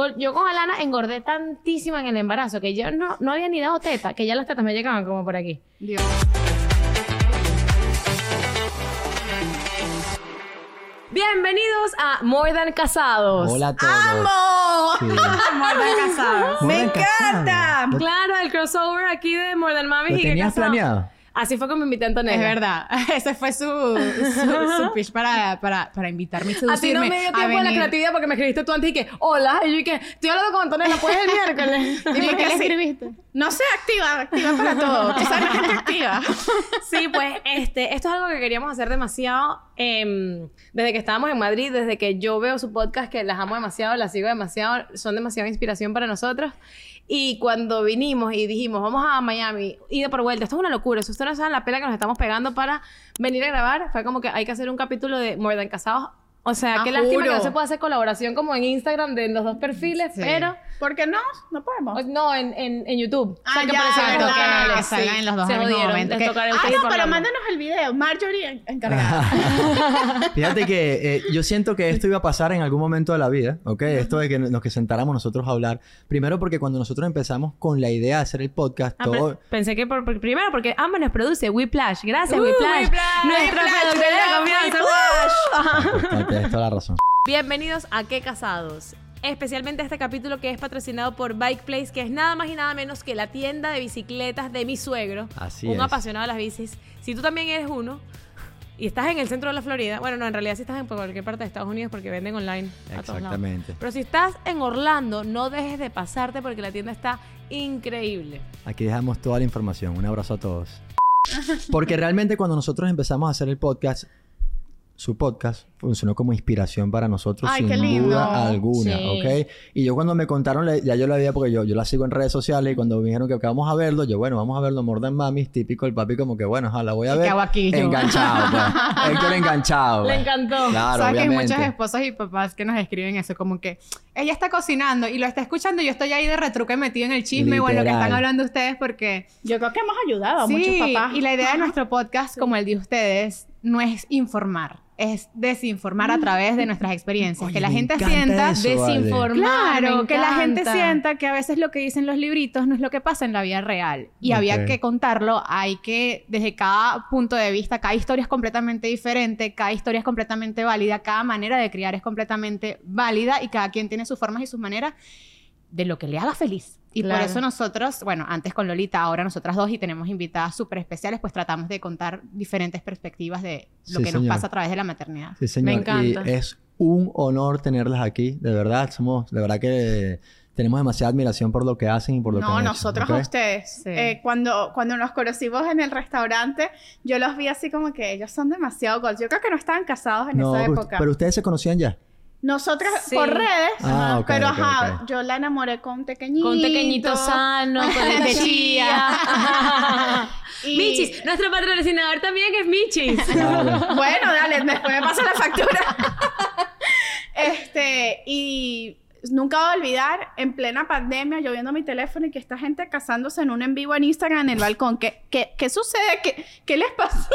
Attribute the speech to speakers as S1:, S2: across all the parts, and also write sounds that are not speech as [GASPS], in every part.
S1: con- yo con Alana engordé tantísimo en el embarazo que yo no, no había ni dado teta, que ya las tetas me llegaban como por aquí.
S2: Dios.
S1: Bienvenidos a More Than Casados.
S3: Hola a todos.
S2: ¡Amo!
S3: Sí. [LAUGHS]
S2: Mordan casados. ¡Me encanta!
S1: Claro, el crossover aquí de More Than Mami
S3: ¿Lo
S1: y
S3: tenías planeado?
S1: Así fue como me invité a Antonella.
S2: Es verdad. [LAUGHS] Ese fue su, su, su [LAUGHS] pitch para, para, para invitarme y
S1: A ti no
S2: seducirme
S1: me dio tiempo de la creatividad porque me escribiste tú antes y que, hola, y yo que, estoy hablando con Antonella, ¿puedes el miércoles?
S2: Y [LAUGHS]
S1: ¿Y por qué le escribiste?
S2: No sé, activa, activa para todo. Tú sabes gente activa.
S1: Sí, pues este, esto es algo que queríamos hacer demasiado em, desde que estábamos en Madrid, desde que yo veo su podcast, que las amo demasiado, las sigo demasiado, son demasiada inspiración para nosotros. Y cuando vinimos y dijimos, vamos a Miami, ida por vuelta, esto es una locura, si ustedes no saben la pela que nos estamos pegando para venir a grabar, fue como que hay que hacer un capítulo de More Than Casados. O sea,
S2: Ah,
S1: qué lástima que
S2: juro.
S1: no se puede hacer colaboración como en Instagram de los dos perfiles,
S2: Sí.
S1: pero...
S2: ¿Por qué no? No podemos.
S1: No, en, en, en YouTube.
S2: Ah, ya, que salgan en los dos
S1: Se
S2: al mismo momento. que- ah, no, pero mándanos el video. Marjorie en- encargada. [LAUGHS]
S3: Fíjate que eh, yo siento que esto iba a pasar en algún momento de la vida, ¿ok? Esto de que nos que sentáramos nosotros a hablar. Primero porque cuando nosotros empezamos con la idea de hacer el podcast,
S1: Ah,
S3: todo...
S1: pe- pensé que por, por- primero porque ambos nos produce Whiplash. Gracias,
S2: Uh,
S1: Whiplash.
S2: Whiplash,
S1: Nuestra productora de confianza.
S2: Whiplash.
S3: Tienes toda la razón. [LAUGHS]
S1: Bienvenidos a ¿Qué Casados? Especialmente este capítulo que es patrocinado por Bike Place, que es nada más y nada menos que la tienda de bicicletas de mi suegro.
S3: Así
S1: un
S3: es.
S1: apasionado de las bicis. Si tú también eres uno y estás en el centro de la Florida, bueno, no, en realidad si estás en cualquier parte de Estados Unidos porque venden online a todos lados.
S3: Exactamente.
S1: Pero si estás en Orlando, no dejes de pasarte porque la tienda está increíble.
S3: Aquí dejamos toda la información. Un abrazo a todos. Porque realmente cuando nosotros empezamos a hacer el podcast, su podcast funcionó como inspiración para nosotros
S2: Ay,
S3: sin duda alguna,
S1: Sí.
S3: ¿ok? Y yo cuando me contaron, ya yo la veía porque yo, yo la sigo en redes sociales y cuando me dijeron que vamos a verlo, yo, bueno, vamos a verlo More Than Mami, típico el papi como que, bueno, la voy a
S2: ¿Y
S3: ver.
S2: aquí?
S3: Enganchado, pues. [LAUGHS] Héctor enganchado.
S1: Le
S3: pues.
S1: encantó.
S3: Claro,
S2: ¿Sabes que hay
S3: obviamente.
S2: muchos esposos y papás que nos escriben eso? Como que ella está cocinando y lo está escuchando y yo estoy ahí de retruque metido en el chisme o en lo que
S3: Literal.
S2: están hablando ustedes porque...
S4: Yo creo que hemos ayudado a
S2: Sí,
S4: muchos papás.
S2: y la idea de nuestro podcast, como el de ustedes, no es informar, es desinformar a través de nuestras experiencias.
S3: Oye,
S2: que la gente sienta...
S3: eso.
S1: Desinformar.
S2: Claro, que la gente sienta que a veces lo que dicen los libritos no es lo que pasa en la vida real. Y había que contarlo, hay que, desde cada punto de vista, cada historia es completamente diferente, cada historia es completamente válida, cada manera de criar es completamente válida y cada quien tiene sus formas y sus maneras de lo que le haga feliz. Y
S1: Claro.
S2: por eso nosotros, bueno, antes con Lolita, ahora nosotras dos y tenemos invitadas súper especiales, pues tratamos de contar diferentes perspectivas de lo
S3: Sí,
S2: que nos
S3: señor.
S2: pasa a través de la maternidad.
S3: Sí, señor.
S1: encanta.
S3: Y es un honor tenerlas aquí, de verdad. Somos, de verdad que tenemos demasiada admiración por lo que hacen y por lo que
S4: No,
S3: han hecho,
S4: nosotros
S3: ¿ok?
S4: a ustedes.
S1: Sí.
S4: Eh, cuando, cuando nos conocimos en el restaurante, yo los vi así como que ellos son demasiado goals. Yo creo que no estaban casados en
S3: No,
S4: esa época.
S3: pero ustedes se conocían ya.
S4: Nosotras
S1: Sí.
S4: por redes,
S3: Ah,
S4: pero ajá, yo la enamoré con tequeñito.
S1: Con tequeñito sano, con [LAUGHS] el de chía. [LAUGHS]
S4: Y-
S1: Michis, nuestro patrocinador también es Michis. [LAUGHS]
S4: Bueno, dale, después me pasa la factura. este, y nunca voy a olvidar, en plena pandemia, yo viendo mi teléfono y que esta gente casándose en un en vivo en Instagram en el balcón. ¿Qué, qué, qué sucede? ¿Qué, ¿Qué les pasó?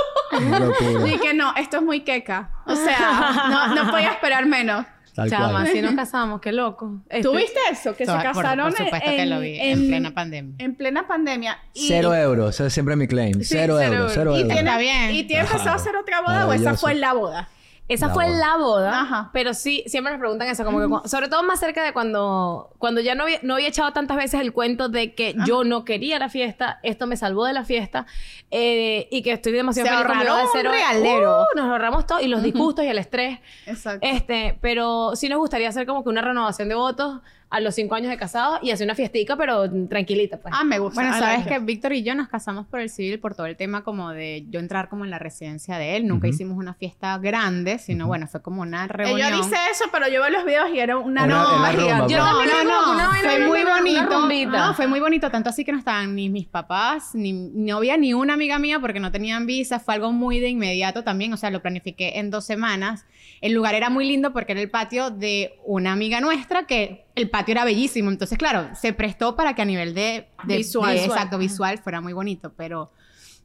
S4: Y que no, esto es muy queca. O sea, no, no podía esperar menos.
S3: Tal
S1: Chama,
S3: cual.
S1: si nos [LAUGHS] casamos, qué loco. Este-
S4: ¿Tú viste eso? Que se
S2: por-
S4: casaron
S2: por supuesto
S4: en,
S2: que lo vi, en plena pandemia.
S4: En plena pandemia. Y-
S3: Cero euros, ese es siempre mi claim.
S4: Sí,
S3: cero, euros, cero
S4: Y
S3: euros.
S4: tiene,
S2: Está bien.
S4: ¿Y tiene
S3: Claro.
S4: hacer otra boda o esa fue la boda?
S1: Esa
S3: La
S1: fue
S3: boda.
S1: la boda,
S4: Ajá.
S1: pero sí, siempre nos preguntan eso, como que, sobre todo más cerca de cuando, cuando ya no había, no había echado tantas veces el cuento de que yo no quería la fiesta, esto me salvó de la fiesta, eh, y que estoy demasiado
S4: Se
S1: feliz con mi boda de
S4: ahorraron un
S1: cero.
S4: realero.
S1: Uh, nos ahorramos todo, y los disgustos y el estrés.
S4: Exacto.
S1: Este, pero sí nos gustaría hacer como que una renovación de votos a los cinco años de casados y hacer una fiestica, pero tranquilita, pues.
S4: Ah, me gusta.
S2: Bueno,
S4: I
S2: sabes
S4: like
S2: que. Víctor y yo nos casamos por el civil por todo el tema como de yo entrar como en la residencia de él. Nunca
S3: Ujú.
S2: hicimos una fiesta grande, sino bueno, fue como una reunión.
S4: Ella dice eso, pero yo veo los videos y era una rumba, gigante.
S1: Yo
S2: no,
S1: una
S2: no,
S1: vaina
S2: fue muy
S1: una
S2: bonito. No, fue muy bonito, tanto así que no estaban ni mis papás, ni no había ni una amiga mía porque no tenían visa, fue algo muy de inmediato también, o sea, lo planifiqué en dos semanas. El lugar era muy lindo porque era el patio de una amiga nuestra que el patio era bellísimo, entonces claro, se prestó para que a nivel de, de-
S4: Visual.
S2: de-
S4: Visual.
S2: exacto, visual fuera muy bonito, pero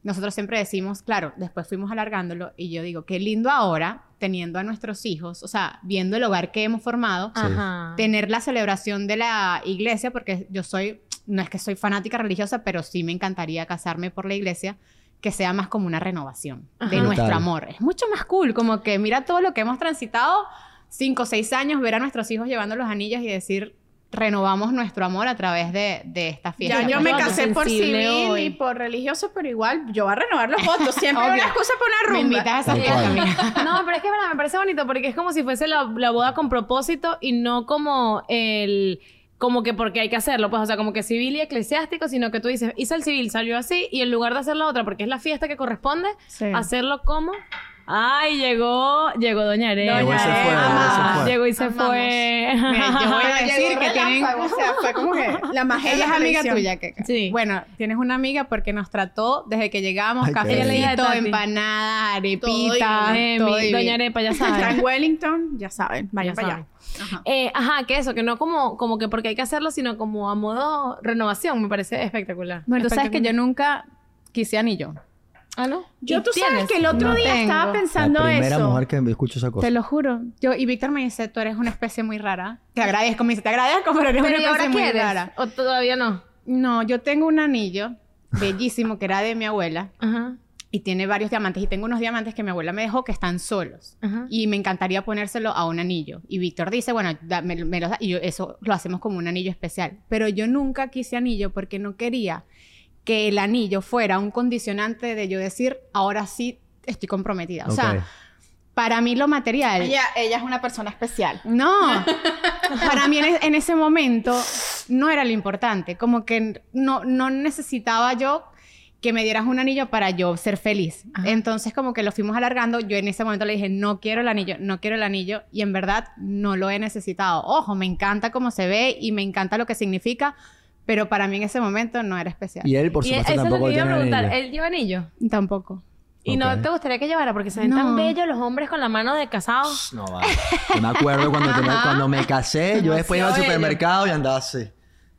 S2: nosotros siempre decimos, claro, después fuimos alargándolo y yo digo, qué lindo ahora, teniendo a nuestros hijos, o sea, viendo el hogar que hemos formado,
S1: Ajá.
S2: tener la celebración de la iglesia, porque yo soy, no es que soy fanática religiosa, pero sí me encantaría casarme por la iglesia, que sea más como una renovación de nuestro
S3: Total.
S2: amor. Es mucho más cool, como que mira todo lo que hemos transitado, cinco o seis años, ver a nuestros hijos llevando los anillos y decir, renovamos nuestro amor a través de, de esta fiesta.
S4: Ya yo
S1: pues,
S4: me casé por civil
S1: hoy.
S4: y por religioso, pero igual yo voy a renovar los votos. [LAUGHS] Siempre una excusa para una
S2: Me
S4: rumba.
S2: invitas a. [LAUGHS]
S1: No, pero es que es verdad, me parece bonito porque es como si fuese la, la boda con propósito y no como el como que porque hay que hacerlo, pues, o sea, como que civil y eclesiástico, sino que tú dices, hice el civil, salió así, y en lugar de hacer la otra, porque es la fiesta que corresponde,
S2: Sí.
S1: hacerlo como. Ay, llegó, llegó Doña Arena.
S3: Llegó y se fue.
S1: Llegó y se
S4: Amamos.
S1: fue.
S2: Mira, yo voy a [LAUGHS] decir que tienen...
S4: O sea, fue como que [LAUGHS] la magia
S2: Ella
S4: la
S2: es amiga tuya, Keka.
S1: Sí.
S2: Bueno, tienes una amiga porque nos trató desde que llegamos,
S3: Ay,
S2: cafecito,
S1: Ella le dijo a Tati.
S2: empanada,
S4: Todo
S2: arepita, todo
S1: mi
S2: divino.
S1: Doña Arepa, ya
S4: Está en
S1: saben.
S4: Wellington, ya saben, vayan
S1: Ya
S4: para
S1: saben.
S4: allá. Ajá.
S1: Eh, ajá, que eso, que no como, como que porque hay que hacerlo, sino como a modo renovación, me parece espectacular.
S2: Bueno, tú sabes que yo nunca quise anillo.
S1: Ah, ¿no?
S4: Yo
S1: ¿Y
S4: tú sabes
S1: tienes?
S4: que el otro
S2: No
S4: día estaba
S2: tengo.
S4: pensando
S3: la primera
S4: eso.
S3: mujer que escucho esa cosa.
S2: Te lo juro. Yo, y Víctor me dice, tú eres una especie muy rara. Te agradezco, me dice, te agradezco, pero eres
S1: Pero
S2: una
S1: ¿y ahora
S2: especie muy
S1: quieres?
S2: rara.
S1: ¿O todavía no?
S2: No, yo tengo un anillo bellísimo que era de mi abuela
S1: Ajá.
S2: y tiene varios diamantes. Y tengo unos diamantes que mi abuela me dejó que están solos.
S1: Ajá.
S2: Y me encantaría ponérselo a un anillo. Y Víctor dice, bueno, da- me, me los da. Y yo, eso lo hacemos como un anillo especial. Pero yo nunca quise anillo porque no quería que el anillo fuera un condicionante de yo decir, ahora sí estoy comprometida. O sea, para mí lo material...
S4: Ella, ella es una persona especial.
S2: No, [LAUGHS] para mí en, e- en ese momento no era lo importante, como que no, no necesitaba yo que me dieras un anillo para yo ser feliz. Entonces como que lo fuimos alargando, yo en ese momento le dije, no quiero el anillo, no quiero el anillo y en verdad no lo he necesitado. Ojo, me encanta cómo se ve y me encanta lo que significa, pero para mí en ese momento no era especial.
S3: Y él, por
S1: y
S3: supuesto,
S1: es lo
S3: tampoco
S1: que iba a
S3: tiene
S1: preguntar.
S3: anillo.
S1: ¿Él lleva anillo?
S2: Tampoco.
S1: ¿Y no te gustaría que llevara? Porque se ven
S2: No.
S1: tan bellos los hombres con la mano de casados.
S3: No, vale. Yo me acuerdo cuando, tenía- [LAUGHS] cuando me casé, yo después iba al supermercado y andaba así.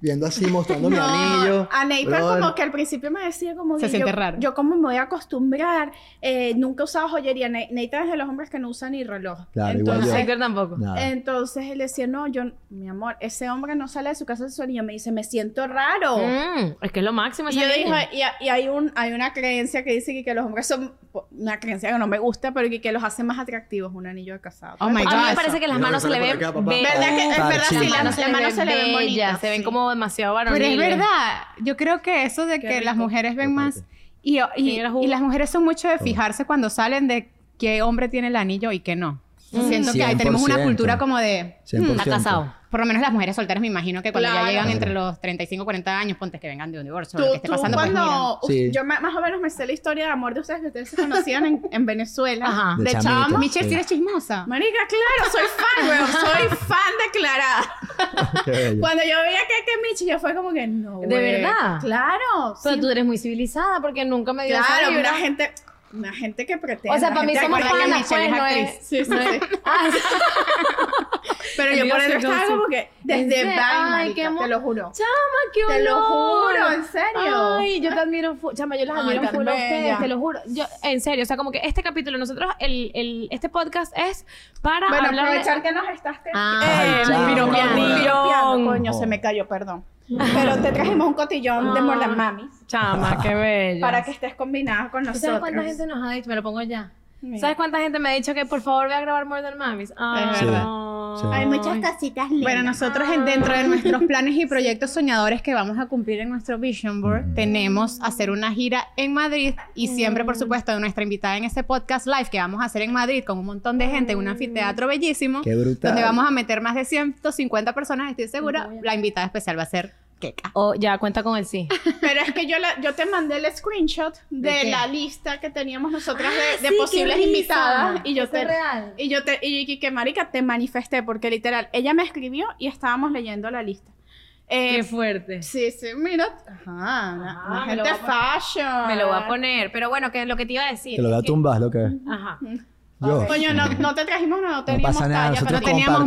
S3: Viendo así, mostrando mi anillo.
S4: A
S3: Brother.
S4: como que al principio me decía como
S2: Se
S4: que
S2: siente
S4: yo,
S2: raro.
S4: yo como me voy a acostumbrar, eh, nunca usaba joyería. Ne- Nathan es de los hombres que no usa ni reloj.
S3: Claro, igual
S4: entonces,
S3: yo.
S1: Héctor tampoco.
S3: Nada.
S4: entonces él decía, no, yo, mi amor, ese hombre no sale de su casa de su anillo. Me dice, me siento raro.
S1: Mm, es que es lo máximo
S4: Y yo dije, y, y hay, un, hay una creencia que dice que, que los hombres son, una creencia que no me gusta, pero que, que los hace más atractivos un anillo de casado.
S2: Oh my
S1: a mí me
S2: God.
S1: parece que las manos se le ven.
S4: ¿Verdad que- es verdad, sí, las- manos se le ven bonitas,
S1: se ven como demasiado
S2: Pero
S1: varoniles.
S2: es verdad, yo creo que eso de
S4: Qué
S2: que las mujeres ven más... Y, y las mujeres son mucho de fijarse cuando salen de qué hombre tiene el anillo y qué no. Siento que ahí tenemos una
S3: 100%.
S2: cultura como de...
S3: 100%.
S1: Está casado.
S2: Por lo menos las mujeres solteras me imagino que cuando
S4: Claro.
S2: ya llegan entre los 35 40 años, ponte que vengan de un divorcio o
S4: Tú,
S2: lo que esté
S4: tú
S2: pasando, pues
S4: cuando...
S3: pues. Sí.
S4: Yo más o menos me sé la historia de amor de ustedes que ustedes se conocían en, en Venezuela.
S1: Ajá.
S3: De
S4: De, chamo.
S2: Michelle,
S3: Sí.
S2: eres chismosa.
S4: Marica, claro, soy fan, weón. [LAUGHS] Soy fan declarada. Cuando yo veía que, que Michi, yo fue como que no.
S1: ¿De verdad?
S4: Claro.
S1: Pero
S4: sí.
S1: tú eres muy civilizada porque nunca me dio esa
S4: Claro,
S1: vibra.
S4: una gente. Una gente que pretende.
S1: O sea, para mí somos panas, pues, no es...
S4: Sí, sí,
S1: no es-
S4: sí.
S1: Ah, [LAUGHS]
S4: Pero yo por eso estaba como que
S1: ¿En
S4: desde
S1: Ay,
S4: marica,
S1: qué
S4: te lo juro.
S1: Chama, qué
S4: Te lo
S1: honor.
S4: juro, en serio.
S1: Ay, yo te admiro, chama, yo las
S4: Ay,
S1: admiro full a ustedes, te lo juro. Yo, en serio, o sea, como que este capítulo, nosotros, el, el, este podcast es para
S4: Bueno,
S1: hablar
S4: aprovechar
S1: de...
S4: que nos estás
S1: Ah,
S4: eh, piropeando. Coño, se me cayó, perdón. [LAUGHS] Pero te trajimos un cotillón de
S1: Ah.
S4: More Than Mamis
S1: Chama, qué [LAUGHS] bello.
S4: para que estés combinada con
S1: ¿Tú
S4: nosotros.
S1: ¿Sabes cuánta gente nos ha dicho? Me lo pongo ya.
S4: Mira.
S1: ¿Sabes cuánta gente me ha dicho que por favor voy a grabar More Than Mamis? Ay,
S4: Es
S3: verdad. Sí.
S4: Hay muchas casitas lindas.
S2: Bueno, nosotros en- dentro de nuestros planes y proyectos soñadores que vamos a cumplir en nuestro Vision Board, tenemos hacer una gira en Madrid y siempre, por supuesto, nuestra invitada en este podcast live que vamos a hacer en Madrid con un montón de gente en un anfiteatro bellísimo,
S3: Qué brutal.
S2: donde vamos a meter más de 150 personas, estoy segura. La invitada especial va a ser Keka.
S1: Oh, ya, cuenta con el sí. [LAUGHS]
S4: Pero es que yo, la- yo te mandé el screenshot de, la lista que teníamos nosotras de, de
S1: sí, qué
S4: posibles invitadas. Y yo te.
S1: real.
S4: Y yo te. Y y que marica, te manifesté, porque literal, ella me escribió y estábamos leyendo la lista. Eh,
S1: Qué fuerte.
S4: Sí, sí, mira. Ajá,
S1: Ajá,
S4: una
S1: me lo
S4: gente
S1: voy a poner.
S4: fashion.
S1: Me lo voy a poner. Pero bueno, que es lo que te iba a decir.
S3: Te lo voy a tumbar, lo que es.
S1: Ajá.
S3: Yo.
S4: Coño, no, no te trajimos, no, no
S3: No
S4: teníamos
S3: pasa nada,
S4: talla,
S3: nosotros
S4: pero
S2: teníamos